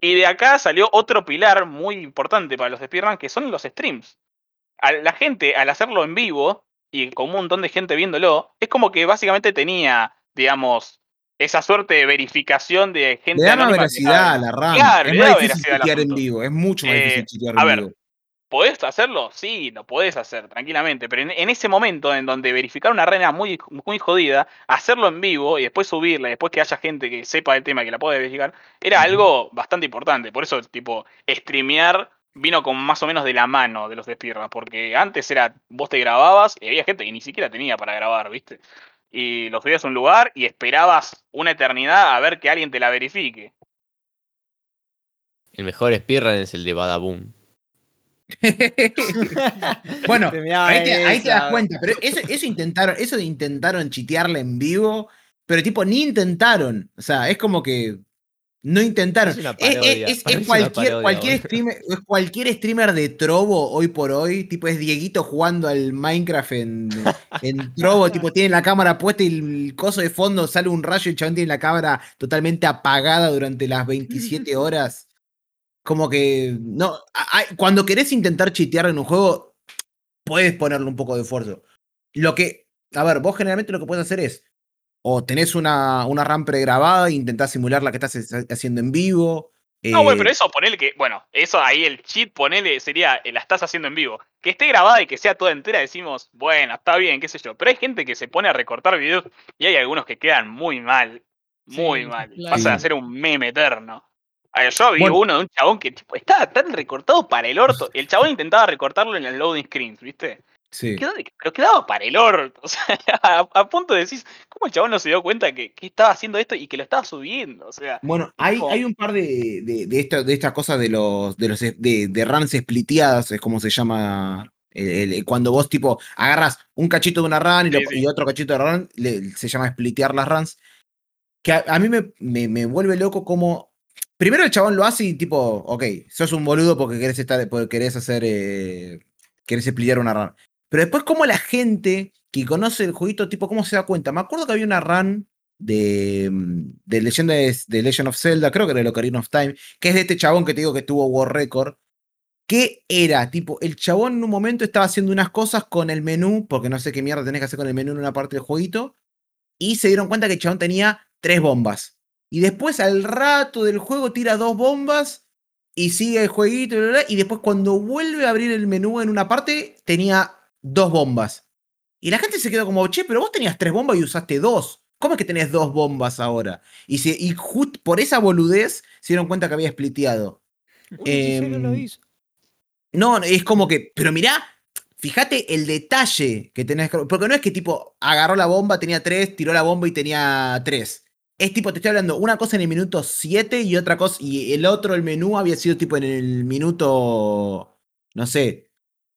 Y de acá salió otro pilar muy importante para los speedruns, que son los streams. A la gente, al hacerlo en vivo, y con un montón de gente viéndolo, es como que básicamente tenía, digamos, esa suerte de verificación de gente Le da veracidad a la RAM. Claro, es más difícil veracidad en vivo. Es mucho más Eh, difícil chitear a en ver, vivo. ¿Podés hacerlo? Sí, lo podés hacer tranquilamente, pero en, en ese momento en donde verificar una arena muy, muy jodida, hacerlo en vivo y después subirla, y después que haya gente que sepa el tema y que la pueda verificar, era algo bastante importante. Por eso, tipo, streamear vino con más o menos de la mano de los de speedruns, porque antes era, vos te grababas y había gente que ni siquiera tenía para grabar, ¿viste? Y los subías a un lugar y esperabas una eternidad a ver que alguien te la verifique. El mejor speedrun es el de Badaboom. bueno, ahí te, ahí te das cuenta. Pero eso, eso intentaron, eso intentaron chitearla en vivo, pero tipo, ni intentaron. O sea, es como que no intentaron. Es cualquier, streamer, es cualquier streamer de Trovo hoy por hoy, tipo es Dieguito jugando al Minecraft en, en Trovo, tipo tiene la cámara puesta y el coso de fondo sale un rayo y el chabón tiene la cámara totalmente apagada durante las 27 horas. Como que, no, a- cuando querés intentar chitear en un juego, puedes ponerle un poco de esfuerzo. Lo que, a ver, vos generalmente lo que puedes hacer es, o tenés una, una RAM pregrabada e intentás simular la que estás ha- haciendo en vivo. No, bueno, eh, pero eso ponele que, bueno, eso ahí el cheat ponele sería, eh, la estás haciendo en vivo. Que esté grabada y que sea toda entera, decimos, bueno, está bien, qué sé yo. Pero hay gente que se pone a recortar videos y hay algunos que quedan muy mal. Muy Sí, mal. claro. Pasa a ser un meme eterno. Yo vi Bueno. uno de un chabón que tipo, estaba tan recortado para el orto. El chabón intentaba recortarlo en el loading screens, ¿viste? sí. Quedó- pero quedaba para el orto. O sea, a, a punto de decir, ¿cómo el chabón no se dio cuenta que, que estaba haciendo esto y que lo estaba subiendo? O sea, Bueno, hay, como- hay un par de, de, de, esta- de estas cosas de los de los de, de runs spliteadas, es como se llama. el- el- cuando vos tipo agarras un cachito de una run y, lo- Sí, sí. y otro cachito de run, le- se llama splitear las runs. Que a, a mí me, me, me vuelve loco como. Primero el chabón lo hace y tipo, ok, sos un boludo porque querés estar, porque querés hacer. eh, querés splitear una run. Pero después, como la gente que conoce el jueguito, tipo, ¿cómo se da cuenta? Me acuerdo que había una run de, mm, de, leyenda de, Legend of Zelda, creo que era el Ocarina of Time, que es de este chabón que te digo que tuvo War Record, que era, tipo, el chabón en un momento estaba haciendo unas cosas con el menú, porque no sé qué mierda tenés que hacer con el menú en una parte del jueguito, y se dieron cuenta que el chabón tenía tres bombas. Y después al rato del juego tira dos bombas y sigue el jueguito y, bla, bla, bla, y después cuando vuelve a abrir el menú en una parte tenía dos bombas. Y la gente se quedó como, che, pero vos tenías tres bombas y usaste dos. ¿Cómo es que tenés dos bombas ahora? Y, se, y just por esa boludez se dieron cuenta que había spliteado. Lo Em, hizo. No, es como que, pero mirá, fíjate el detalle que tenés, que- porque no es que tipo agarró la bomba, tenía tres, tiró la bomba y tenía tres. Es tipo, te estoy hablando, una cosa en el minuto 7 y otra cosa, y el otro, el menú, había sido tipo en el minuto no sé,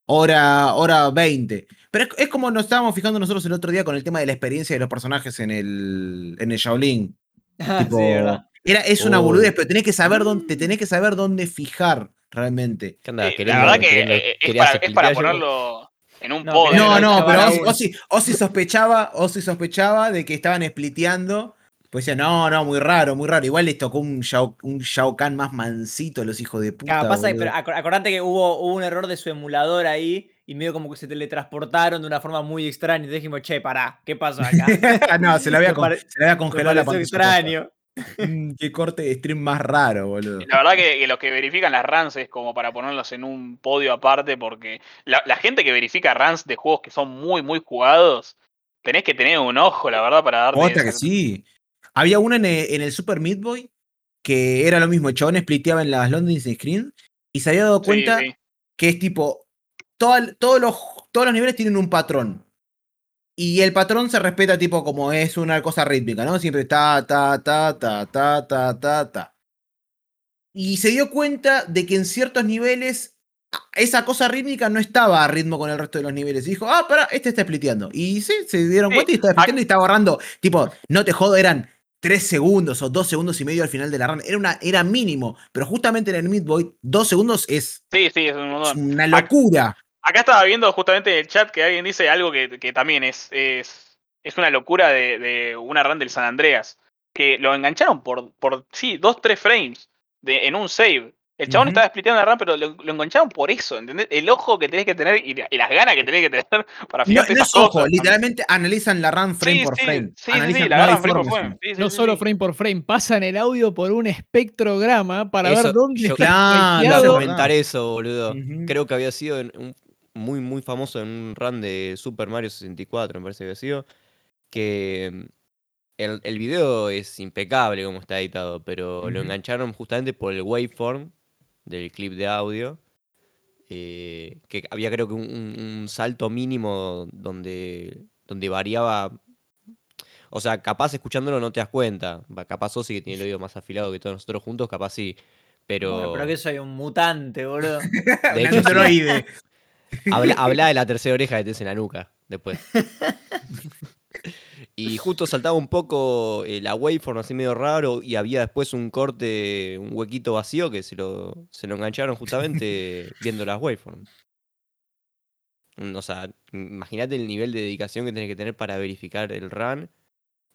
hora, hora 20. Pero es, es como nos estábamos fijando nosotros el otro día con el tema de la experiencia de los personajes en el, en el Shaolin. Ah, Tipo, sí, verdad. era, es una Uy. boludez, pero tenés que saber dónde, te tenés que saber dónde fijar realmente. ¿Qué andabas Eh, queriendo- la verdad que queriendo- eh, es para, es para ponerlo en un No, podio. No, no, pero Ozzy. Ozzy- Ozzy sospechaba, Ozzy sospechaba de que estaban spliteando. Pues decía, no, no, muy raro, muy raro. Igual les tocó un Shao, un Shao Kahn más mansito a los hijos de puta. Claro, pasa pero acordate que hubo, hubo un error de su emulador ahí y medio como que se teletransportaron de una forma muy extraña. Y dijimos, che, pará, ¿qué pasó acá? no, se le había, Me con- pare- se le había congelado la pantalla. extraño. Mm, qué corte de stream más raro, boludo. La verdad que, que los que verifican las runs es como para ponerlos en un podio aparte, porque la, la gente que verifica runs de juegos que son muy, muy jugados, tenés que tener un ojo, la verdad, para darte. Otra que sí. Había una en el, en el Super Meat Boy que era lo mismo, el chabón spliteaba en las London Screen y se había dado cuenta sí. que es tipo, toda- todos, los, todos los niveles tienen un patrón. Y el patrón se respeta tipo como es una cosa rítmica, ¿no? Siempre ta, ta, ta, ta, ta, ta, ta, ta. Y se dio cuenta de que en ciertos niveles esa cosa rítmica no estaba a ritmo con el resto de los niveles. Y dijo, ah, pará, este está spliteando. Y sí, se dieron cuenta y estaba spliteando y estaba agarrando, tipo, no te jodo, eran tres segundos o dos segundos y medio al final de la run. Era, una, era mínimo, pero justamente en el Meat Boy, dos segundos es, Sí, sí, es un es montón. una locura. Acá estaba viendo justamente en el chat que alguien dice algo que, que también es, es, es una locura de, de una run del San Andreas. Que lo engancharon por, por sí, dos, tres frames de, en un save. El chabón Ujú. estaba explicando la run, pero lo, lo engancharon por eso, ¿entendés? El ojo que tenés que tener y, y las ganas que tenés que tener para No, fijarte no esas es ojo, cosas. literalmente analizan la run frame Sí, por sí, frame. Sí, sí, Analizan, sí, la no agarran frame por frame. Sí, sí, No sí, solo sí. frame por frame, pasan el audio por un espectrograma para ver dónde yo- está Claro, flakeado. verdad. comentar eso, boludo. Creo que había sido en un- muy, muy famoso en un run de Super Mario 64, me parece que había sido. Que mm, el, el video es impecable como está editado, pero lo engancharon justamente por el waveform del clip de audio. eh, que había creo que un, salto mínimo donde, donde variaba. O sea, capaz escuchándolo no te das cuenta. Va, Capaz sí que tiene el oído más afilado que todos nosotros juntos, capaz sí. Pero, Bueno, pero que soy un mutante, boludo. de Un hecho, sí. androide. Habla, habla de la tercera oreja que tenés en la nuca después. Y justo saltaba un poco eh, la waveform así medio raro y había después un corte, un huequito vacío que se lo, se lo engancharon justamente viendo las waveforms. Mm, O sea, imagínate el nivel de dedicación que tenés que tener para verificar el run,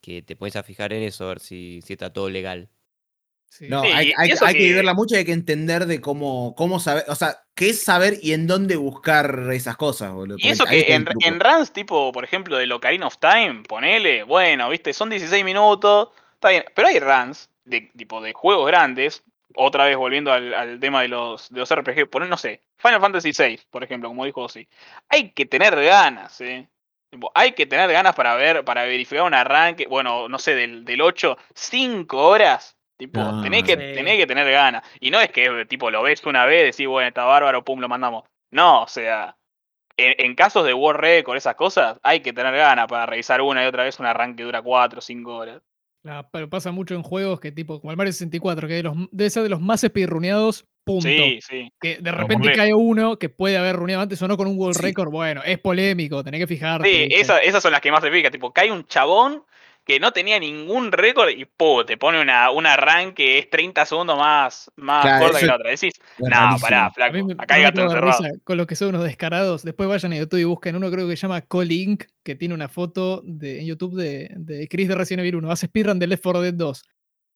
que te pones a fijar en eso a ver si, si está todo legal. Sí. No, Sí, hay, que que- vivirla mucho y hay que entender de cómo, cómo saber, o sea, qué es saber y en dónde buscar esas cosas, boludo. Y eso que en, en runs tipo, por ejemplo, de Ocarina of Time, ponele, bueno, viste, son 16 minutos, está bien, pero hay runs de tipo de juegos grandes, otra vez volviendo al, al tema de los, de los RPG, poner, no sé, Final Fantasy VI, por ejemplo, como dijo Ozzy. Hay que tener ganas, eh. Hay que tener ganas para ver, para verificar un arranque, bueno, no sé, del, del 8, 5 horas. Tipo, No, tenés, que, sí. tenés que tener ganas. Y no es que tipo lo ves una vez, decís, bueno, está bárbaro, pum, lo mandamos. No, o sea, en, en casos de World Record, esas cosas, hay que tener ganas para revisar una y otra vez un arranque que dura 4 o 5 horas. La- pero pasa mucho en juegos que tipo, como el Mario 64, que de los- debe ser de los más speedruneados, punto. Sí, sí. Que de repente cae uno que puede haber runeado antes o no con un world Sí. record. Bueno, es polémico, tenés que fijarte. Sí, esas son las que más se fija. Tipo, cae un chabón que no tenía ningún récord y ¡pum! te pone una, un arranque que es 30 segundos más, más Claro, corta que la otra. Decís, no, pará, flaco, me, acá hay gato encerrado. risa con los que son unos descarados. Después vayan a YouTube y busquen uno, creo que se llama Colink, que tiene una foto de, en YouTube de, de Chris de Resident Evil 1. Hace speedrun de Left 4 Dead 2.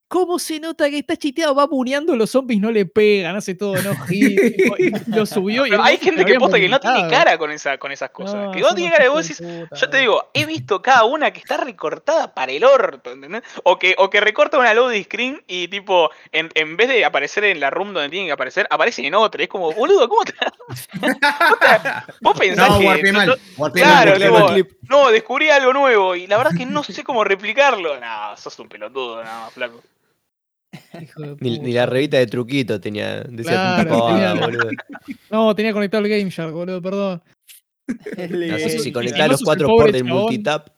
¿Cómo se nota que está chiteado? Va buneando, los zombies no le pegan, hace todo no lo subió y Pero hay gente que posta que no tiene cara con, esa, con esas cosas. No, que no tiene cara de vos decís, yo te digo, he visto cada una que está recortada para el orto, ¿entendés? O que, o que recorta una loading screen y tipo, en, en vez de aparecer en la room donde tienen que aparecer, aparecen en otra. Es como, boludo, ¿cómo te... Vos pensás No, que... no- no- Claro, tipo, no, descubrí algo nuevo y la verdad es que no sé cómo replicarlo. No, sos un pelotudo, nada más, flaco. Ni, la revista de truquito tenía, decía Claro, tanta pavada, tenía- boludo. No, tenía conectado el Game Shark, boludo, perdón. No sé si conectás los el cuatro ports del multitap.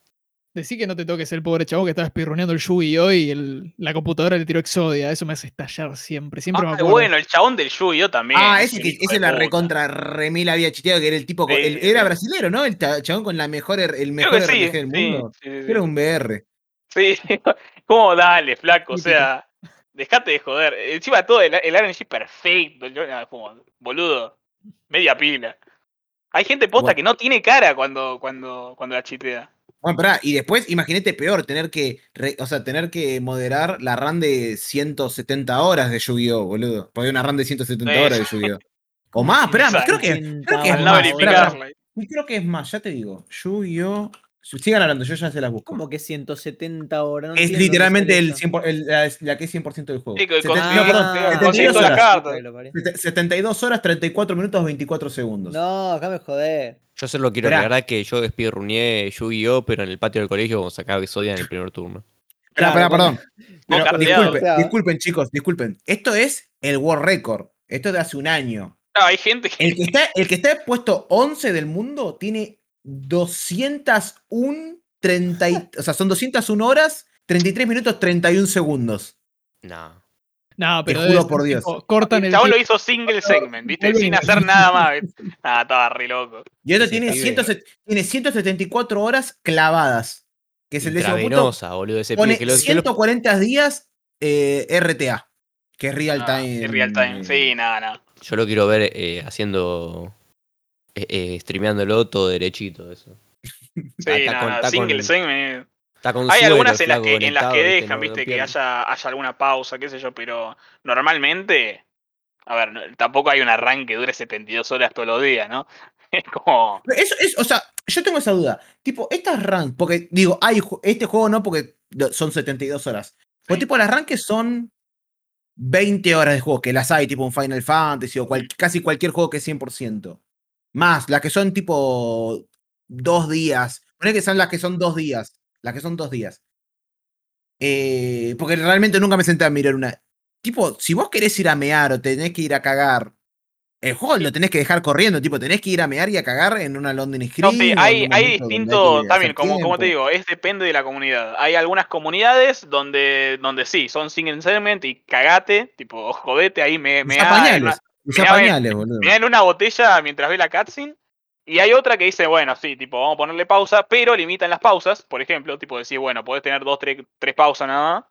Decí que no te toques el pobre chavo que estaba espirroneando el Yu-Gi-Oh! y el- la computadora le tiró Exodia. Eso me hace estallar siempre. Siempre me Ah, acuerdo. bueno, el chabón del Yu-Gi-Oh! también. Ah, es ese que la recontra remil había chiteado, que era el tipo, Sí, el- era brasilero, ¿no? El chabón con la mejor, el Creo mejor sí, RPG del sí, mundo. sí, sí, sí. Era un VR. Sí, ¿cómo dale, flaco? O sea, dejate de joder. Encima todo el, el RNG perfecto. como, boludo, media pila. Hay gente posta Bueno. que no tiene cara cuando, cuando, cuando la chitea. Bueno, pará, y después, imagínate peor, tener que, re- o sea, tener que moderar la run de 170 horas de Yu-Gi-Oh, boludo. Porque hay una run de 170 Sí. horas de Yu-Gi-Oh. O más, espera, creo que, creo que es más, espera, creo que es más, ya te digo. Yu-Gi-Oh. Sigan hablando, yo ya se las busco. Como que 170 horas. No es literalmente el eso. 100%, el- la, la que es 100% del juego. Sí, que Seten- conseguí- no, perdón, Ah, 72 conseguí todas las horas. cartas. Que lo parió. Sete- 72 horas, 34 minutos, 24 segundos. No, acá me joder. Yo solo quiero Esperá. aclarar que yo speedruneé Yu-Gi-Oh! pero en el patio del colegio sacaba Exodia en el primer turno. Espera, Claro, espera, perdón. Pero carteado. disculpen, O sea- disculpen, chicos, disculpen. Esto es el World Record. Esto es de hace un año. No, hay gente que. El que está, el que está puesto 11 del mundo tiene 201, 30 y- o sea, son 201 horas, 33 minutos, 31 segundos. No. No, pero juro debe ser por Dios. tipo, cortan El chabón lo hizo single segment, ¿viste? Sin hacer nada más. Ah, estaba re loco. Y esto Ese tiene, pibe- 170 tiene 174 horas clavadas. Que es el décimo boludo. Ese Pone que lo, que lo- 140 días eh, RTA. Que es real Ah, time. es real time. Sí, nada, nada. yo lo quiero ver eh, haciendo. Eh, eh, streameándolo todo derechito. Eso. Sí, Está nada, con- está Single con- segment. Está con Hay algunas en las, que, en las conectado, que ¿viste? dejan, No- viste, no que haya, haya alguna pausa, qué sé yo, pero normalmente, a ver, tampoco hay un arranque que dure 72 horas todos los días, ¿no? Es como, Eso es, o sea, yo tengo esa duda. Tipo, estas runs, porque digo, hay este juego no, porque son 72 horas. Pero Sí. tipo, las runs que son 20 horas de juego, que las hay, tipo un Final Fantasy o cual- casi cualquier juego que es 100%. Más, las que son tipo dos días. Poné que son las que son dos días. Las que son dos días. Eh, porque realmente nunca me senté a mirar una. Tipo, si vos querés ir a mear o tenés que ir a cagar, el juego lo tenés que dejar corriendo, tipo, tenés que ir a mear y a cagar en una London Screen. no, sí, hay, hay distintos, también, como, como te digo, es depende de la comunidad. Hay algunas comunidades donde, donde sí, son single y cagate, tipo, jodete ahí, me, me Usa pañales. Usa mirá, pañales, boludo. Mirá en una botella mientras ve la cutscene. Y hay otra que dice, bueno, sí, tipo, vamos a ponerle pausa, pero limitan las pausas. Por ejemplo, tipo, decir, bueno, podés tener dos, tres, tres pausas nada más.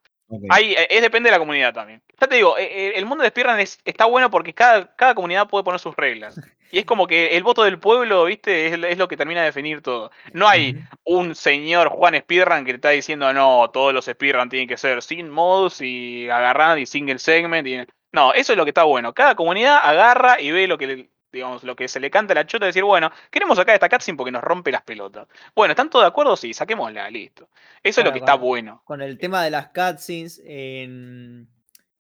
Hay, eh, es depende de la comunidad también. Ya te digo, eh, eh, el mundo de Speedrun es, está bueno porque cada, cada comunidad puede poner sus reglas. Y es como que el voto del pueblo, ¿viste? Es, es lo que termina de definir todo. No hay un señor Juan Speedrun que te está diciendo, no, todos los Speedrun tienen que ser sin mods y agarrar y single segment. Y... No, eso es lo que está bueno. Cada comunidad agarra y ve lo que, le- digamos, lo que se le canta a la chota y decir, bueno, queremos sacar esta cutscene porque nos rompe las pelotas. Bueno, ¿están todos de acuerdo? Sí, saquémosla, listo. Eso es lo que está bueno. Con el tema de las cutscenes, en,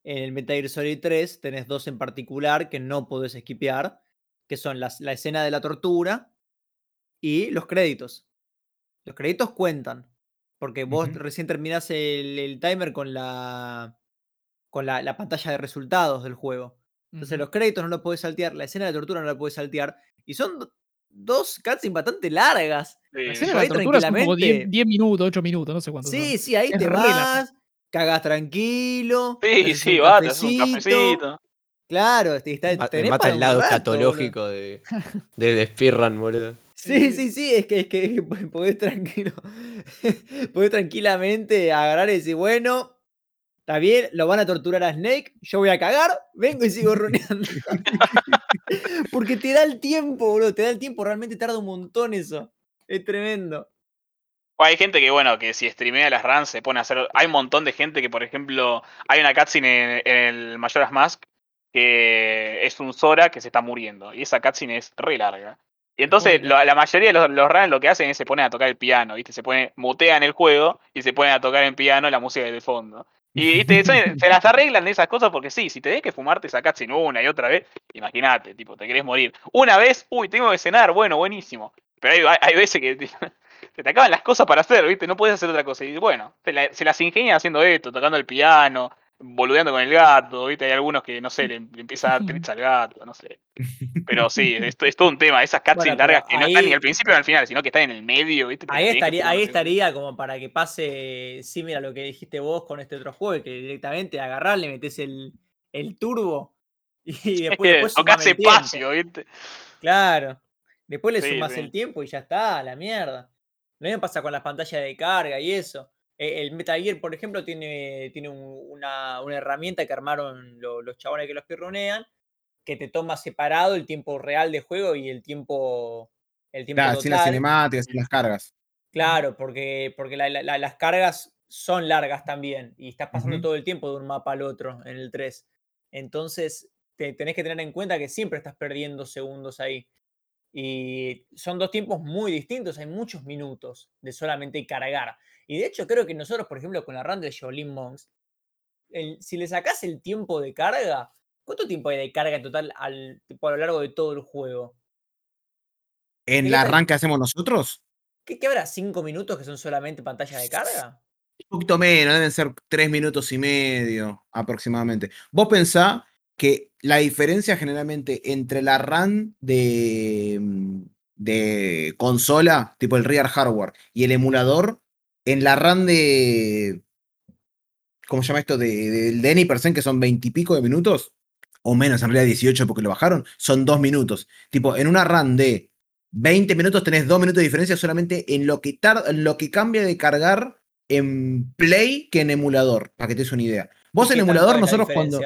en el Metal Gear Solid 3 tenés dos en particular que no podés esquipear, que son las, la escena de la tortura y los créditos. Los créditos cuentan, porque vos recién terminás el, el timer con la con la, la pantalla de resultados del juego. Entonces los créditos no los podés saltear, la escena de tortura no la podés saltear, y son do- dos cutscenes bastante largas. Sí, La escena de la tortura son como 10, tranquilamente- 10 minutos, 8 minutos, no sé cuántos Sí, son. sí, ahí Es te vas, cagás tranquilo. te Sí, sí, un va, te haces un cafecito. Claro, este, está, Ma- Me tenés mata el lado escatológico de, de, de Speedrun, boludo. Sí, sí, sí, es que, es que podés tranquilo, podés tranquilamente agarrar y decir, bueno, está bien, lo van a torturar a Snake, yo voy a cagar, vengo y sigo runeando. Porque te da el tiempo, boludo, te da el tiempo, realmente tarda un montón eso. Es tremendo. O Hay gente que, bueno, que si streamea las runs se pone a hacer. Hay un montón de gente que, por ejemplo, hay una cutscene en, en el Majora's Mask que es un Sora que se está muriendo. Y esa cutscene es re larga. Y entonces lo- la mayoría de los, los runs lo que hacen es se ponen a tocar el piano, ¿viste? Se pone, mutean el juego y se ponen a tocar en piano la música de fondo. Y se las arreglan de esas cosas porque sí, si tenés que fumarte esa cutscene una y otra vez, imagínate, tipo, te querés morir. Una vez, uy, tengo que cenar, bueno, buenísimo. Pero hay, hay- veces que se te acaban las cosas para hacer, ¿viste? No puedes hacer otra cosa. Y bueno, se, la- se las ingenia haciendo esto, tocando el piano, boludeando con el gato, ¿viste? Hay algunos que, no sé, le, le empieza a dar treats al gato, no sé. Pero sí, esto es todo un tema. Esas cutscenes Bueno, largas que no están ni al principio ni al final, sino que están en el medio, ¿viste? Te Ahí estaría, ahí estaría como para que pase, sí, mira lo que dijiste vos con este otro juego, que directamente agarrás, le metes el, el turbo y después, después tiempo. espacio, ¿viste? Claro. Después le Sí, sumas sí. el tiempo y ya está, a la mierda. Lo mismo pasa con las pantallas de carga y eso. Eh, El Metal Gear, por ejemplo, tiene, tiene un- una, una herramienta que armaron lo- los chabones que los pirronean, que te toma separado el tiempo real de juego y el tiempo, el tiempo Claro, sin las total. cinemáticas, sin las cargas. Claro, porque, porque la- la- la- las cargas son largas también y estás pasando todo el tiempo de un mapa al otro en el 3. Entonces, te, tenés que tener en cuenta que siempre estás perdiendo segundos ahí. Y son dos tiempos muy distintos, hay muchos minutos de solamente cargar. Y de hecho, creo que nosotros, por ejemplo, con la run de Shaolin Monks, el- si le sacás el tiempo de carga, ¿cuánto tiempo hay de carga en total al, tipo, a lo largo de todo el juego? En ¿Qué la run que hacemos nosotros, ¿Qué, qué habrá? ¿Cinco minutos que son solamente pantalla de carga? un poquito menos, deben ser tres minutos y medio aproximadamente. Vos pensá que la diferencia generalmente entre la run de, mm, de consola, tipo el rear hardware, y el emulador, en la run de. ¿Cómo se llama esto? De, del de Any%, que son veintipico de minutos, o menos, en realidad 18 porque lo bajaron, son dos minutos. Tipo, en una run de 20 minutos tenés dos minutos de diferencia solamente en lo que, en lo que cambia de cargar en Play que en emulador, para que te des una idea. Vos ¿Y en emulador, nosotros cuando.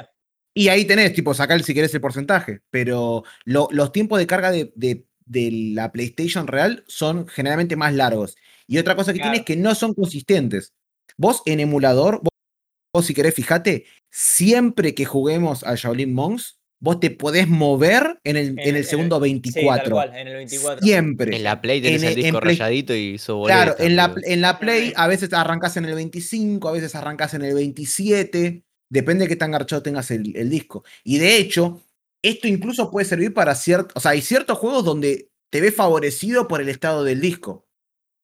Y ahí tenés, tipo, sacar si querés el porcentaje. Pero lo- los tiempos de carga de, de- de la PlayStation real son generalmente más largos. Y otra cosa que tiene es Claro. que no son consistentes. Vos en emulador, vos, vos si querés, fíjate, siempre que juguemos a Shaolin Monks, vos te podés mover en el, en En- en el segundo Sí, tal 24. cual, en el 24. Siempre. En la Play tenés En- el disco Play- rayadito y hizo Claro, en la, en la Play a veces arrancás en el 25, a veces arrancás en el 27, depende de qué tan garchado tengas el, el disco. Y de hecho, esto incluso puede servir para ciertos, o sea, hay ciertos juegos donde te ves favorecido por el estado del disco.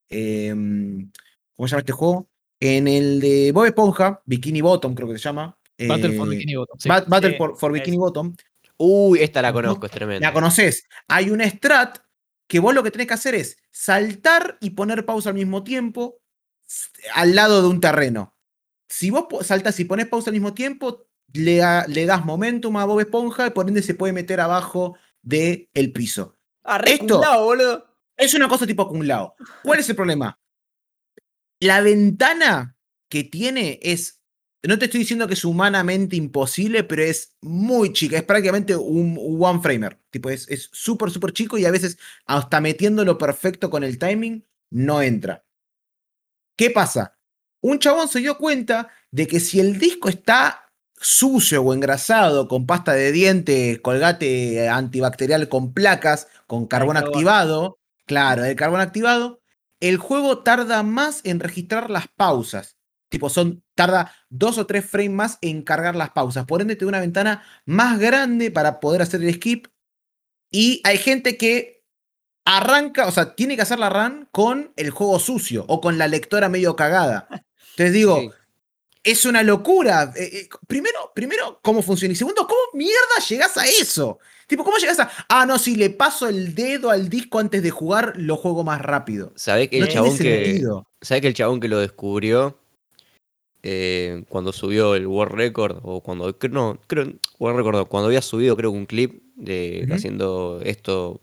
Em, ¿Cómo se llama este juego? En el de Bob Esponja, Bikini Bottom creo que se llama. Battle for eh, Bikini Bottom. sí. Battle Sí, for, for Bikini es. Bottom. Uy, esta la conozco, es tremenda. La conoces. Hay una strat que vos lo que tenés que hacer es saltar y poner pausa al mismo tiempo al lado de un terreno. Si vos saltás y pones pausa al mismo tiempo, le, da- le das momentum a Bob Esponja y por ende se puede meter abajo del el piso. Re Esto- boludo. Es una cosa tipo acumulado. ¿Cuál es el problema? La ventana que tiene es. No te estoy diciendo que es humanamente imposible, pero es muy chica. Es prácticamente un one framer. Tipo, es es súper, súper chico y a veces, hasta metiéndolo perfecto con el timing, no entra. ¿Qué pasa? Un chabón se dio cuenta de que si el disco está sucio o engrasado con pasta de dientes, colgate antibacterial con placas, con carbón. activado, claro, el carbón activado, el juego tarda más en registrar las pausas. Tipo, son, tarda dos o tres frames más en cargar las pausas. Por ende, te da una ventana más grande para poder hacer el skip. Y hay gente que arranca, o sea, tiene que hacer la run con el juego sucio o con la lectora medio cagada. Entonces digo, Sí. es una locura. Eh, eh, primero, primero, ¿cómo funciona? Y segundo, ¿cómo mierda llegás a eso? Tipo, ¿cómo llegás a. Ah, no, si le paso el dedo al disco antes de jugar, lo juego más rápido. ¿Sabés que No el chabón que. ¿Sabés que el chabón que lo descubrió eh, cuando subió el World Record? O cuando. No, creo. World Record, no, cuando había subido, creo que un clip de haciendo esto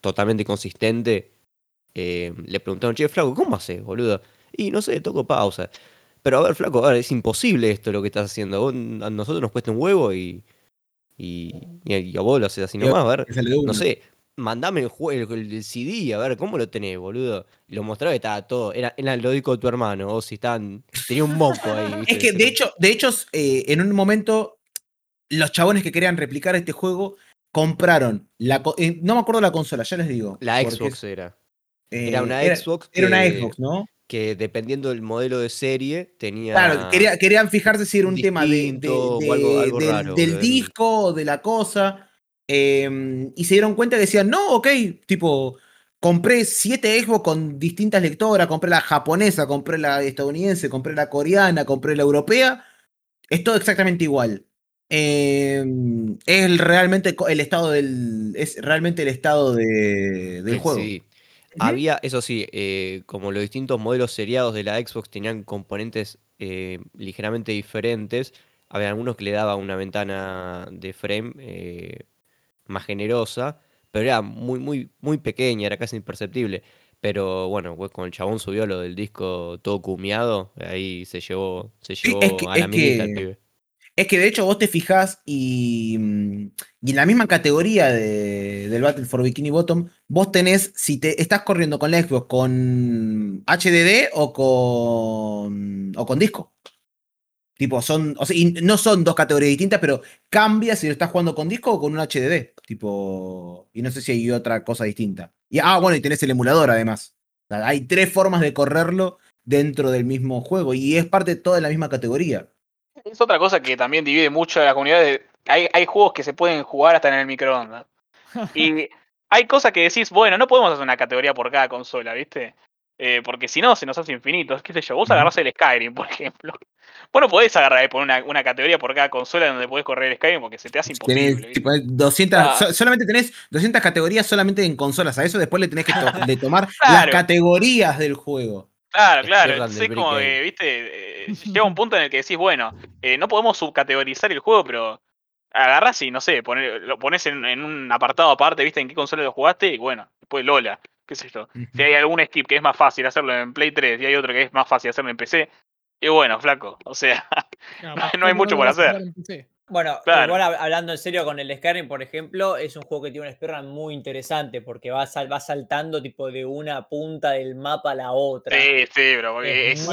totalmente consistente. eh, le preguntaron, che, Flaco, ¿cómo haces, boludo? Y no sé, toco pausa. Pero a ver, Flaco, a ver, es imposible esto lo que estás haciendo. Vos- a nosotros nos cuesta un huevo y. Y, y a vos lo haces así nomás, a ver. que No sé, mandame el, el, el CD, a ver, ¿cómo lo tenés, boludo? Lo mostraba y estaba todo. Era, era el disco de tu hermano, o si estaban. Tenía un moco ahí. ¿viste? Es que, de hecho, de hecho eh, en un momento, los chabones que querían replicar este juego compraron. La, eh, no me acuerdo la consola, ya les digo. La Xbox es- era. eh, Era una era- Xbox. Era una que- Xbox, ¿no? Que dependiendo del modelo de serie, tenía. Claro, quería- querían fijarse si era un tema de, de- distinto o de- algo- algo del, raro, del boludo. disco o de la cosa. eh, y se dieron cuenta que decían, no, ok, tipo, compré siete Xbox con distintas lectoras, compré la japonesa, compré la estadounidense, compré la coreana, compré la europea. Es todo exactamente igual. Eh, es realmente el estado del. Es realmente el estado de- del Eh, juego. Sí. Había, eso sí, eh, como los distintos modelos seriados de la Xbox tenían componentes eh, ligeramente diferentes, había algunos que le daba una ventana de frame eh, más generosa, pero era muy, muy, muy pequeña, era casi imperceptible. Pero bueno, pues con el chabón subió lo del disco todo cumiado, ahí se llevó, se Sí, llevó es que- a la es minita el que- pibe. Es que de hecho vos te fijás y, mm, y en la misma categoría de- del Battle for Bikini Bottom, vos tenés, si te estás corriendo con la Xbox con HDD o con, o con disco. Tipo, son, o sea, no son dos categorías distintas, pero cambia si lo estás jugando con disco o con un HDD. Tipo, y no sé si hay otra cosa distinta. Y, ah, bueno, y tenés el emulador además. Hay tres formas de correrlo dentro del mismo juego y es parte de toda la misma categoría. Es otra cosa que también divide mucho a la comunidad. de- hay, hay juegos que se pueden jugar hasta en el microondas. Y hay cosas que decís, bueno, no podemos hacer una categoría por cada consola, ¿viste? Eh, porque si no, se nos hace infinitos. ¿Qué sé yo? Vos agarrás el Skyrim, por ejemplo. Vos no podés agarrar y poner una, una categoría por cada consola donde podés correr el Skyrim porque se te hace imposible. Tenés, ¿viste? tipo, 200, Ah. so- solamente tenés 200 categorías solamente en consolas. A eso después le tenés que to- de tomar las Claro. categorías del juego. Claro, claro. Entonces como que, viste, eh, llega un punto en el que decís, bueno, eh, no podemos subcategorizar el juego, pero agarrás y, no sé, poner, lo pones en, en un apartado aparte, viste, en qué consola lo jugaste, y bueno, después Lola, qué sé yo. Si hay algún skip que es más fácil hacerlo en Play 3 y hay otro que es más fácil hacerlo en PC, y bueno, flaco, o sea, no hay ¿cómo mucho por hacer. Bueno, Claro. igual hab- hablando en serio con el Skyrim, por ejemplo, es un juego que tiene un speedrun muy interesante porque va, sal- va saltando tipo de una punta del mapa a la otra. sí, sí, bro, porque es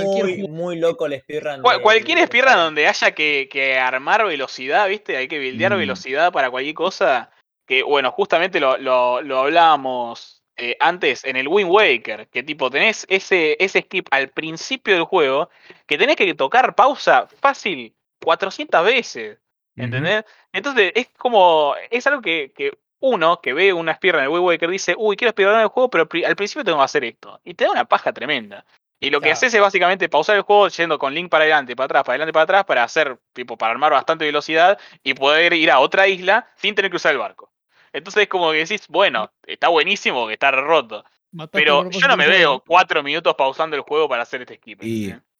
muy, loco el speedrun. Cual- de- cualquier de speedrun donde haya que, que armar velocidad, ¿viste? Hay que buildear Mm. velocidad para cualquier cosa. Que bueno, justamente lo, lo, lo hablábamos eh, antes en el Wind Waker. Que tipo, tenés ese, ese skip al principio del juego que tenés que tocar pausa fácil 400 veces. ¿Entendés? Entonces es como. Es algo que, que uno que ve una speedrun en el Wind Waker dice, uy, quiero speedrun el juego, pero al principio tengo que hacer esto. Y te da una paja tremenda. Y lo que haces es básicamente pausar el juego yendo con link para adelante, para atrás, para adelante, para atrás, para hacer, tipo, para armar bastante velocidad y poder ir a otra isla sin tener que usar el barco. Entonces es como que decís, bueno, está buenísimo que está roto. Mataste Pero yo no me veo cuatro minutos pausando el juego para hacer este skip.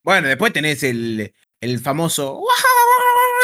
Bueno, después tenés el, el famoso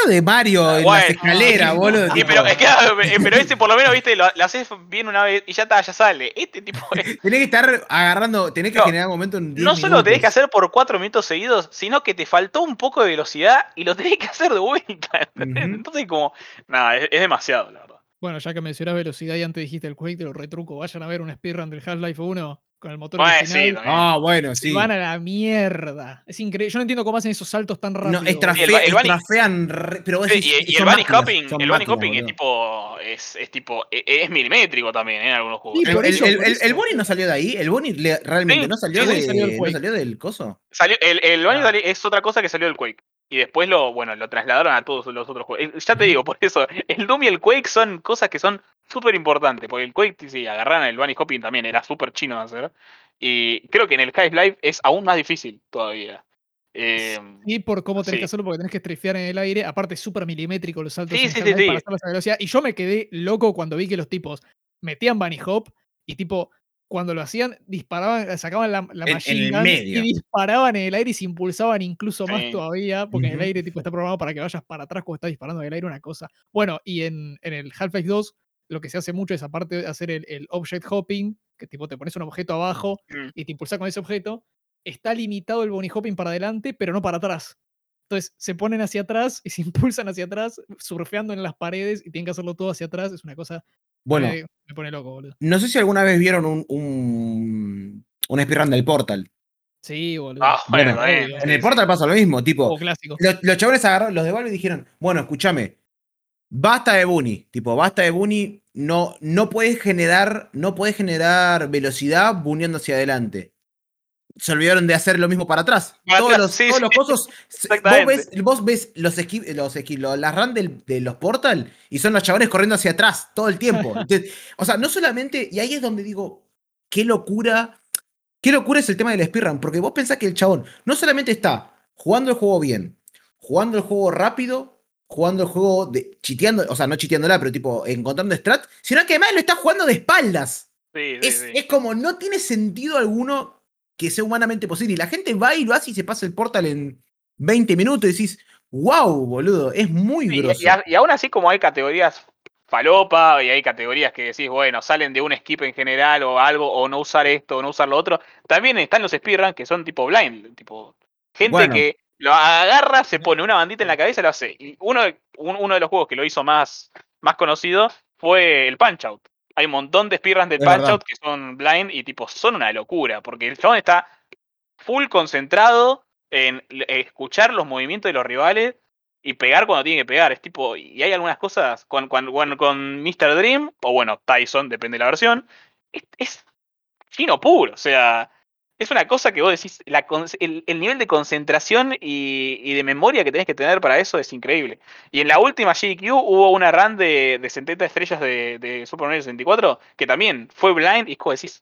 de Mario en Bueno. las escaleras, boludo. Pero, es que, claro, pero ese por lo menos, viste, lo, lo haces bien una vez y ya está, ya sale. Este tipo es- Tenés que estar agarrando, tenés que No, generar un momento en 10 no solo lo tenés que minutos. hacer por cuatro minutos seguidos, sino que te faltó un poco de velocidad y lo tenés que hacer de vuelta. ¿entendés? Ujú. Entonces, como, nada, es, es demasiado, la verdad. Bueno, ya que mencionás velocidad y antes dijiste el Quake, te lo retruco. Vayan a ver un speedrun del Half-Life 1 con el motor Bueno, original. sí. Ah, bueno, y sí. van a la mierda. Es increíble. Yo no entiendo cómo hacen esos saltos tan rápido. No, bunny- estrafean re- pero vos Sí, decís, y, y el bunny hopping, el bunny hopping es tipo, es, es tipo, e- es, milimétrico también ¿eh? en algunos juegos. Sí, El, por el- eso, el- por el- eso. el Bonnie no salió de ahí. El le- realmente Sí, no salió, sí, de, salió no salió del coso. Salió, el, el bunny Ah. salió- es otra cosa que salió del Quake. Y después lo, bueno, lo trasladaron a todos los otros juegos. Eh, Ya te digo, por eso, el Doom y el Quake son cosas que son súper importantes. Porque el Quake, sí, agarraron el bunny hopping también, era súper chino de hacer. Y creo que en el Half-Life es aún más difícil todavía. Eh, Y por cómo tenés Sí. que hacerlo, porque tenés que strafear en el aire. Aparte, es súper milimétrico los saltos Sí, en sí, sí, sí. para esa velocidad. Y yo me quedé loco cuando vi que los tipos metían bunny hop y tipo, cuando lo hacían, disparaban, sacaban la, la En- en machine el gun medio. y disparaban en el aire y se impulsaban incluso más Sí. todavía, porque en el aire tipo está programado para que vayas para atrás cuando estás disparando en el aire una cosa. Bueno, y en, en el Half-Life 2 lo que se hace mucho es aparte de hacer el, el object hopping, que tipo te pones un objeto abajo Mm. y te impulsas con ese objeto, está limitado el bunny hopping para adelante, pero no para atrás. Entonces se ponen hacia atrás y se impulsan hacia atrás, surfeando en las paredes y tienen que hacerlo todo hacia atrás. Es una cosa Bueno, me, me pone loco, boludo. no sé si alguna vez vieron un, un, un speedrun del Portal. Sí, boludo. ah, bueno, Bueno, eh. En el. Portal pasa lo mismo, tipo, Juego clásico. los, los chavales agarraron, los de Valve dijeron, bueno, escúchame, basta de Bunny, tipo, basta de Bunny, no, no puedes generar, no puedes generar velocidad buneando hacia adelante. Se olvidaron de hacer lo mismo para atrás. Para todos atrás, los, sí, todos sí. los cosos. Vos ves, vos ves los esqui- los esqui- los las run del- de los Portal y son los chavales corriendo hacia atrás todo el tiempo. Entonces, o sea, no solamente. Y ahí es donde digo, qué locura. Qué locura es el tema del speedrun. Porque vos pensás que el chabón no solamente está jugando el juego bien, jugando el juego rápido, jugando el juego de, chiteando, o sea, no chiteándola, pero tipo encontrando strat, sino que además lo está jugando de espaldas. Sí, sí, Es, sí. es como, no tiene sentido alguno que sea humanamente posible. Y la gente va y lo hace y se pasa el portal en 20 minutos y decís, wow, boludo, es muy grosso. y, a- y aún así, como hay categorías falopa y hay categorías que decís, bueno, salen de un skip en general o algo, o no usar esto o no usar lo otro, también están los speedruns que son tipo blind, tipo gente Bueno. que lo agarra, se pone una bandita en la cabeza y lo hace. Y uno, un- uno de los juegos que lo hizo más, más conocido fue el Punch Out. Hay un montón de speedruns del Punch. Out que son blind y tipo son una locura, porque el chabón está full concentrado en escuchar los movimientos de los rivales y pegar cuando tiene que pegar. Es tipo, y hay algunas cosas con, con, con, con Mr. Dream, o bueno, Tyson, depende de la versión, es, es chino puro. O sea, es una cosa que vos decís, la el, el nivel de concentración y, y de memoria que tenés que tener para eso es increíble. Y en la última GQ hubo una run de, de 70 estrellas de, de Super Mario 64 que también fue blind y como decís,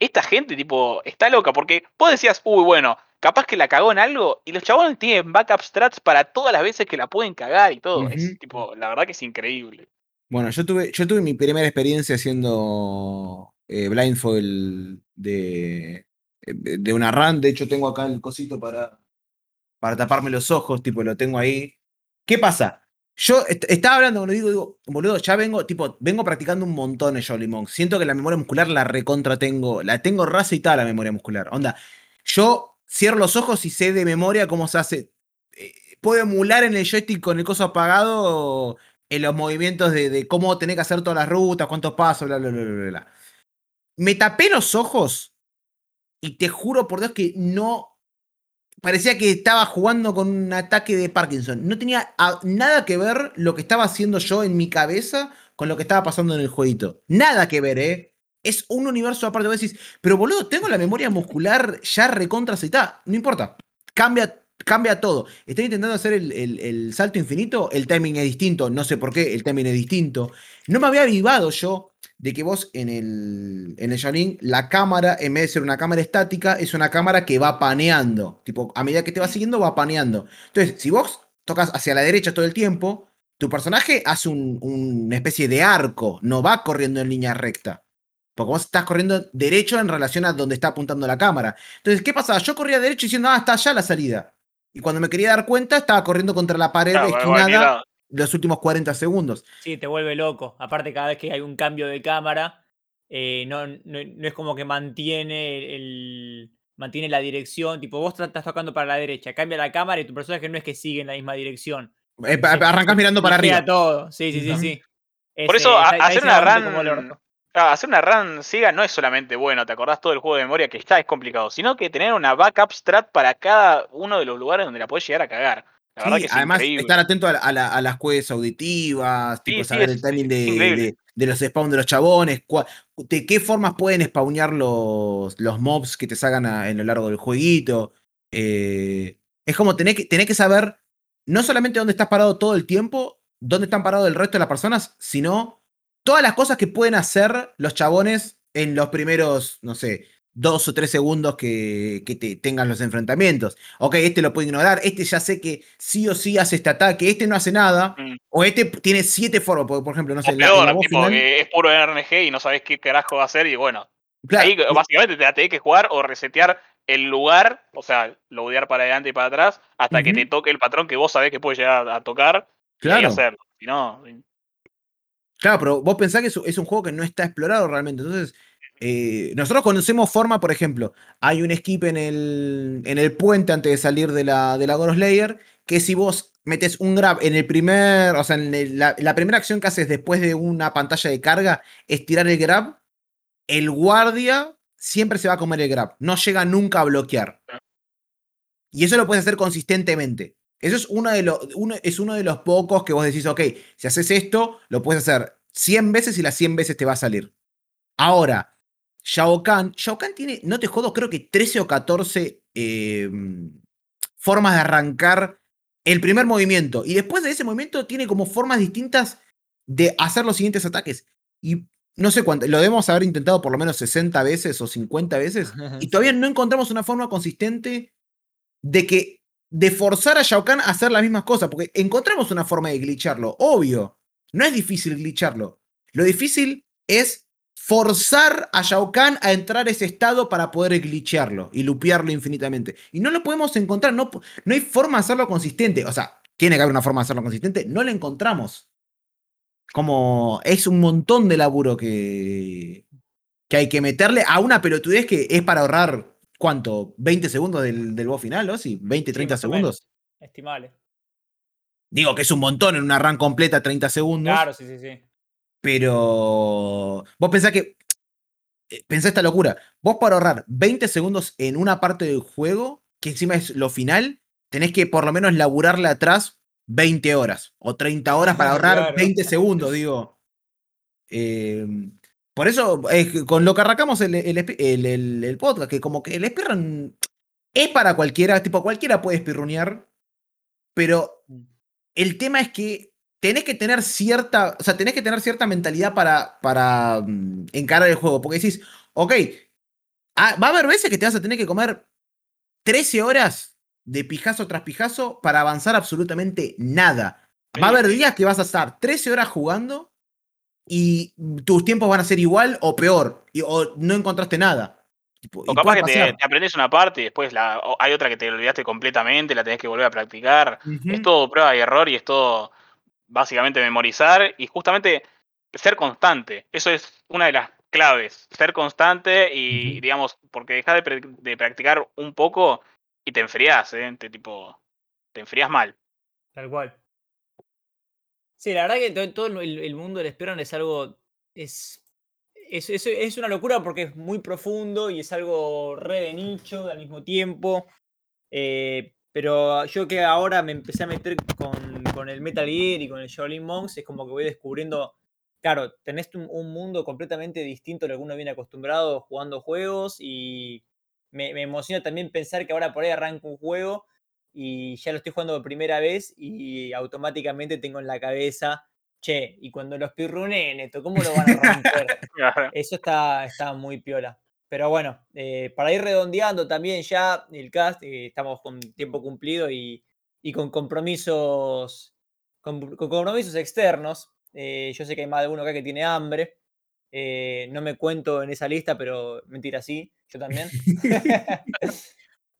esta gente tipo está loca porque vos decías, uy, bueno, capaz que la cagó en algo y los chabones tienen backup strats para todas las veces que la pueden cagar y todo. Es tipo, la verdad que es increíble. Bueno, yo tuve, yo tuve mi primera experiencia haciendo eh, blindfold de, de una run. De hecho, tengo acá el cosito para, para taparme los ojos, tipo, lo tengo ahí. ¿Qué pasa? Yo est- estaba hablando, boludo, digo, digo, boludo, ya vengo, tipo, vengo practicando un montón en Jolly. Siento que la memoria muscular la recontra tengo, la tengo raza y tal la memoria muscular. Onda, yo cierro los ojos y sé de memoria cómo se hace. eh, puedo emular en el joystick con el coso apagado en los movimientos de, cómo tener que hacer todas las rutas, cuántos pasos, bla, bla, bla, bla, bla. Me tapé los ojos y te juro por Dios que no. Parecía que estaba jugando con un ataque de Parkinson. No tenía a- nada que ver lo que estaba haciendo yo en mi cabeza con lo que estaba pasando en el jueguito. Nada que ver, ¿eh? Es un universo aparte. Vos decís, pero boludo, tengo la memoria muscular ya recontra aceitada. No importa. Cambia, cambia todo. Estoy intentando hacer el, el- el salto infinito. El timing es distinto. No sé por qué. El timing es distinto. No me había avivado yo de que vos en el, en el Shaolin, la cámara, en vez de ser una cámara estática, es una cámara que va paneando. Tipo, a medida que te va siguiendo, va paneando. Entonces, si vos tocas hacia la derecha todo el tiempo, tu personaje hace un- una especie de arco, no va corriendo en línea recta. Porque vos estás corriendo derecho en relación a donde está apuntando la cámara. Entonces, ¿qué pasaba? Yo corría derecho diciendo, ah, está allá la salida. Y cuando me quería dar cuenta, estaba corriendo contra la pared Claro, esquinada. Los últimos 40 segundos. Sí, te vuelve loco. Aparte, cada vez que hay un cambio de cámara, eh, no, no- no es como que mantiene el. mantiene la dirección. Tipo, vos estás tocando para la derecha, cambia la cámara y tu personaje no es que sigue en la misma dirección. Eh, se mirando para arriba. todo. Sí, sí, sí, sí. Por Es, eso, eh, hacer una run. Claro, hacer una run siga no es solamente bueno, te acordás todo el juego de memoria que ya es complicado, sino que tener una backup strat para cada uno de los lugares donde la podés llegar a cagar. La verdad Sí, que es además, increíble. estar atento a, la- a la- a las cues auditivas, tipo sí, saber es- el timing de, increíble. de- de los spawns de los chabones, cua- de qué formas pueden spawnear los, los mobs que te salgan a- en lo largo del jueguito. Eh, es como tener que, tenés que saber no solamente dónde estás parado todo el tiempo, dónde están parados el resto de las personas, sino todas las cosas que pueden hacer los chabones en los primeros, no sé, dos o tres segundos que, que te tengan los enfrentamientos. Ok, este lo puedo ignorar, este ya sé que sí o sí hace este ataque, este no hace nada, Mm. o este tiene siete formas, por, por ejemplo, no sé, O en peor, la tipo, final- que es puro RNG y no sabés qué carajo va a hacer y bueno, claro, ahí básicamente te la tenés que jugar o resetear el lugar, o sea, loadear para adelante y para atrás, hasta que te toque el patrón que vos sabés que puede llegar a tocar y claro. hacerlo. Si no, Claro, pero vos pensás que es un juego que no está explorado realmente. Entonces, eh, nosotros conocemos forma, por ejemplo, hay un skip en el, en el puente antes de salir de la, de la Layer, que si vos metes un grab en el primer, o sea, en la primera acción que haces después de una pantalla de carga es tirar el grab, el guardia siempre se va a comer el grab, no llega nunca a bloquear. Y eso lo puedes hacer consistentemente. Eso es uno de, los, uno, es uno de los pocos que vos decís, ok, si haces esto, lo puedes hacer 100 veces y las 100 veces te va a salir. Ahora, Shao Kahn, Shao Kahn tiene, no te jodo, creo que 13 o 14 eh, formas de arrancar el primer movimiento. Y después de ese movimiento tiene como formas distintas de hacer los siguientes ataques. Y no sé cuánto, lo debemos haber intentado por lo menos 60 veces o 50 veces. Y todavía no encontramos una forma consistente de que de forzar a Shao Kahn a hacer las mismas cosas, porque encontramos una forma de glitcharlo, obvio. No es difícil glitcharlo. Lo difícil es forzar a Shao Kahn a entrar a ese estado para poder glitcharlo y lupearlo infinitamente. Y no lo podemos encontrar, no, no hay forma de hacerlo consistente. O sea, tiene que haber una forma de hacerlo consistente, no la encontramos. Como es un montón de laburo que, que hay que meterle a una pelotudez que es para ahorrar, ¿cuánto? ¿20 segundos del, del boss final, ¿no? Sí, 20, Sí, 30 más o menos. segundos. Estimable. Digo que es un montón en una run completa, 30 segundos. Claro, sí, sí, sí. Pero vos pensás que. eh, Pensá esta locura. Vos para ahorrar 20 segundos en una parte del juego, que encima es lo final, tenés que por lo menos laburarle atrás 20 horas o 30 horas para ahorrar Claro. 20 segundos, digo. Eh, por eso, eh, con lo que arrancamos el, el, podcast, que como que el speedrun es para cualquiera, tipo cualquiera puede speedrunear, pero Mm. el tema es que tenés que tener cierta, o sea, tenés que tener cierta mentalidad para, para mm, encarar el juego, porque decís, ok, ah, va a haber veces que te vas a tener que comer 13 horas de pijazo tras pijazo para avanzar absolutamente nada. Va a haber días que vas a estar 13 horas jugando y tus tiempos van a ser igual o peor, y- o no encontraste nada. Tipo, O y capaz que te, te aprendes una parte y después la, hay otra que te olvidaste completamente, la tenés que volver a practicar. Es todo prueba y error y es todo básicamente memorizar y justamente ser constante. Eso es una de las claves. Ser constante y, digamos, porque dejas de, practicar un poco y te enfrías, ¿eh? Te, tipo, te enfrías mal. Tal cual. Sí, la verdad que to- todo el, el mundo del speedrun es algo. Es, es, es- es una locura porque es muy profundo y es algo re de nicho al mismo tiempo. eh, pero yo que ahora me empecé a meter con, con el Metal Gear y con el Shaolin Monks, es como que voy descubriendo. Claro, tenés un, un mundo completamente distinto a lo que uno viene acostumbrado jugando juegos y me, me emociona también pensar que ahora por ahí arranco un juego y ya lo estoy jugando por primera vez y automáticamente tengo en la cabeza, che, y cuando los pirrune, Neto, ¿cómo lo van a romper? Eso está, está muy piola. Pero bueno, eh, para ir redondeando también ya el cast, eh, estamos con tiempo cumplido y, y con compromisos con, con compromisos externos. Eh, yo sé que hay más de uno acá que tiene hambre. Eh, no me cuento en esa lista, pero mentira, sí, yo también.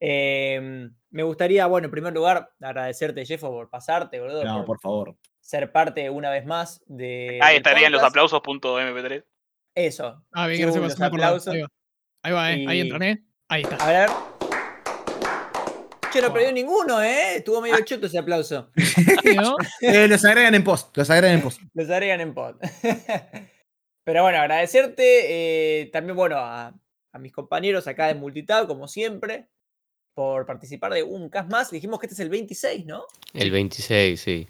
Me gustaría, bueno, en primer lugar, agradecerte, Jeffo, por pasarte, boludo, No, por por favor. ser parte una vez más de. Ahí estarían los podcast. aplausos.mp3. Eso. Ah, bien, gracias por los aplausos. Ahí, va, eh. ahí entran, ¿eh? Ahí está. A ver. Che, no perdió ninguno, ¿eh? Estuvo medio choto ese aplauso. Eh, los agregan en post, los agregan en post. Los agregan en pod. Pero bueno, agradecerte eh, también, bueno, a, a mis compañeros acá de Multitab, como siempre, por participar de un cast más. Dijimos que este es el 26, ¿no? El 26, sí.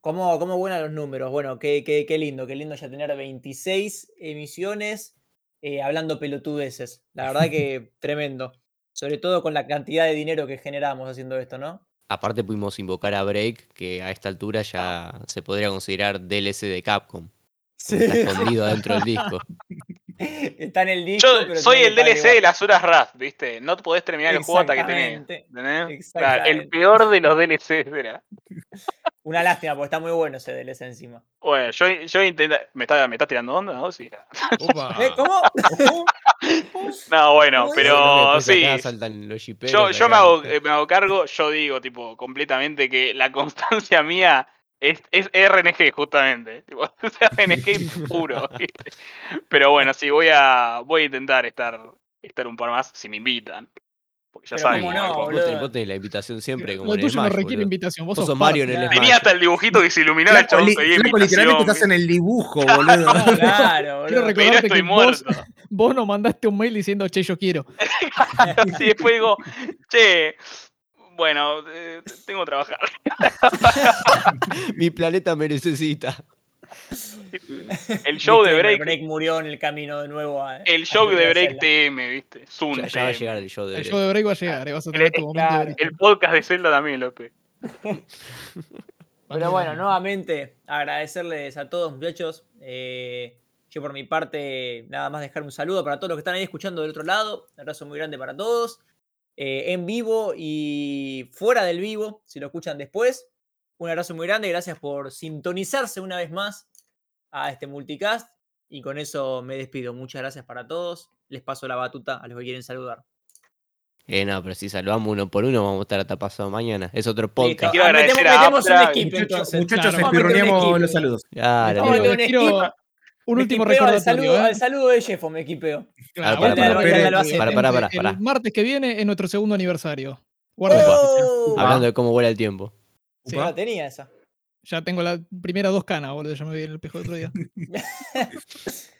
¿Cómo, cómo buenan los números? Bueno, qué, qué, qué lindo, qué lindo ya tener 26 emisiones eh, hablando pelotudeces. La verdad que tremendo. Sobre todo con la cantidad de dinero que generamos haciendo esto, ¿no? Aparte pudimos invocar a Break, que a esta altura ya se podría considerar DLC de Capcom. Sí. Está escondido dentro del disco. Está en el disco. Yo pero soy el DLC de las horas RAS, ¿viste? No podés terminar el juego hasta que tenés. Exactamente, ¿entendés? Claro, el peor de los DLCs era. Una lástima, porque está muy bueno ese DLC encima. Bueno, yo, yo intento. ¿Me estás me está tirando onda? ¿no? Sí. Opa. ¿Eh? ¿Cómo? No, bueno, pero sí. Yo, yo me, hago, eh, me hago cargo, yo digo, tipo, completamente que la constancia mía es, es RNG, justamente. Tipo, es RNG puro. ¿viste? Pero bueno, sí, voy a, voy a intentar estar, estar un par más si me invitan. Porque ya Pero saben es no, el juego. Vos tenés, vos la invitación siempre, como Lo tuyo no requiere boludo. invitación. Vos Vos sos Mario en el Claro. Smash. Tenía hasta el dibujito que se iluminaba el chabón literalmente estás en el dibujo, boludo. Claro, Quiero boludo. Pero recordarte estoy que vos, muerto. vos nos mandaste un mail diciendo, che, yo quiero. Y después digo, che, bueno, eh, tengo que trabajar. Mi planeta me necesita. El show de Break, Break murió en el camino de nuevo a. el show de Break. TM, ¿viste? Zoom Ya, ya va a llegar el show de El Break. show de break va a llegar, eh, vas a El- tener tu el- momento de claro, break. El podcast de Zelda también, López. Pero bueno, nuevamente agradecerles a todos, muchachos. Eh, yo por mi parte, nada más dejar un saludo para todos los que están ahí escuchando del otro lado. Un abrazo muy grande para todos. Eh, en vivo y fuera del vivo, si lo escuchan después. Un abrazo muy grande, gracias por sintonizarse una vez más a este multicast. Y con eso me despido. Muchas gracias para todos. Les paso la batuta a los que quieren saludar. Eh, no, pero si salvamos uno por uno, vamos a estar hasta pasado mañana. Es otro podcast. Quiero Ah, metemos, metemos un skip Muchachos, entonces. muchachos Claro, vamos a meter un espirroneamos equipo. los saludos. Claro, Vamos a Quiero- meter un quiero skip. Un Me último al recordatorio. saludo, ¿eh? al saludo de Jeffo, me equipeo. Claro, para, para, para, recordatorio, para, para, para, gente, para. El martes que viene es nuestro segundo aniversario. Guarda, ¡Oh! Hablando de cómo vuela el tiempo. Sí. No la tenía esa. ya tengo las primeras dos canas, boludo. Ya me vi en el espejo el otro día.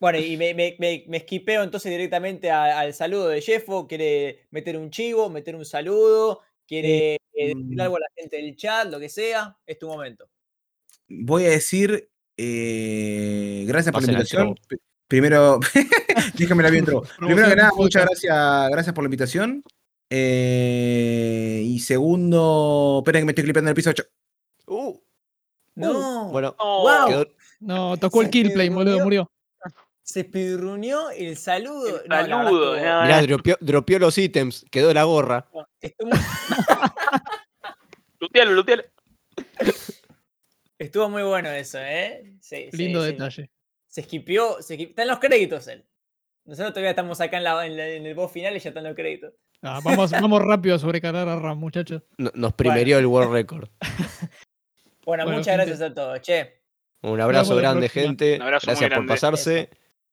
Bueno, y me, me, me, me esquipeo entonces directamente a- al saludo de Jeffo. Quiere meter un chivo, meter un saludo, quiere eh, decir mm. algo a la gente del chat, lo que sea. Es tu momento. Voy a decir eh, gracias por la invitación. Primero, déjame la bien. Primero que nada, muchas gracias, gracias por la invitación. Eh, y segundo, esperen que me estoy clipeando en el piso 8. Uh, No. bueno, No. Wow. quedó- No, tocó el Se kill play, boludo. Murió. Se speedruneó el saludo. El No, saludo, estuvo- no, mirá, dropeó, dropeó los ítems, quedó la gorra. Lutealo, lutealo. Estuvo muy bueno eso, ¿eh? Sí, Lindo sí. detalle. Se esquipió, se esquipió. Está en los créditos él. Nosotros todavía estamos acá en, la- en la- en el boss final y ya están los créditos. Ah, vamos, vamos rápido a sobrecargar a Ram, muchachos. No- Nos primerió el World Record. Bueno, Bueno, muchas gente. gracias a todos, che. Un abrazo grande, gente. Un abrazo muy gracias por grande. pasarse.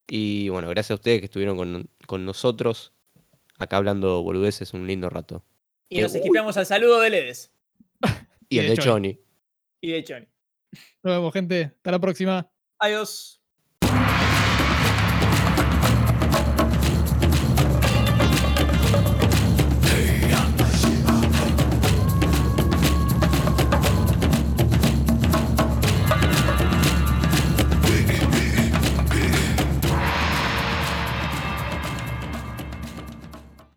Y bueno, gracias a ustedes que estuvieron con, con nosotros. Acá hablando boludeces un lindo rato. Y nos uy. esquipeamos al saludo de Ledes Y, Y el de de. Johnny. y de Johnny. Nos vemos, gente. Hasta la próxima. Adiós.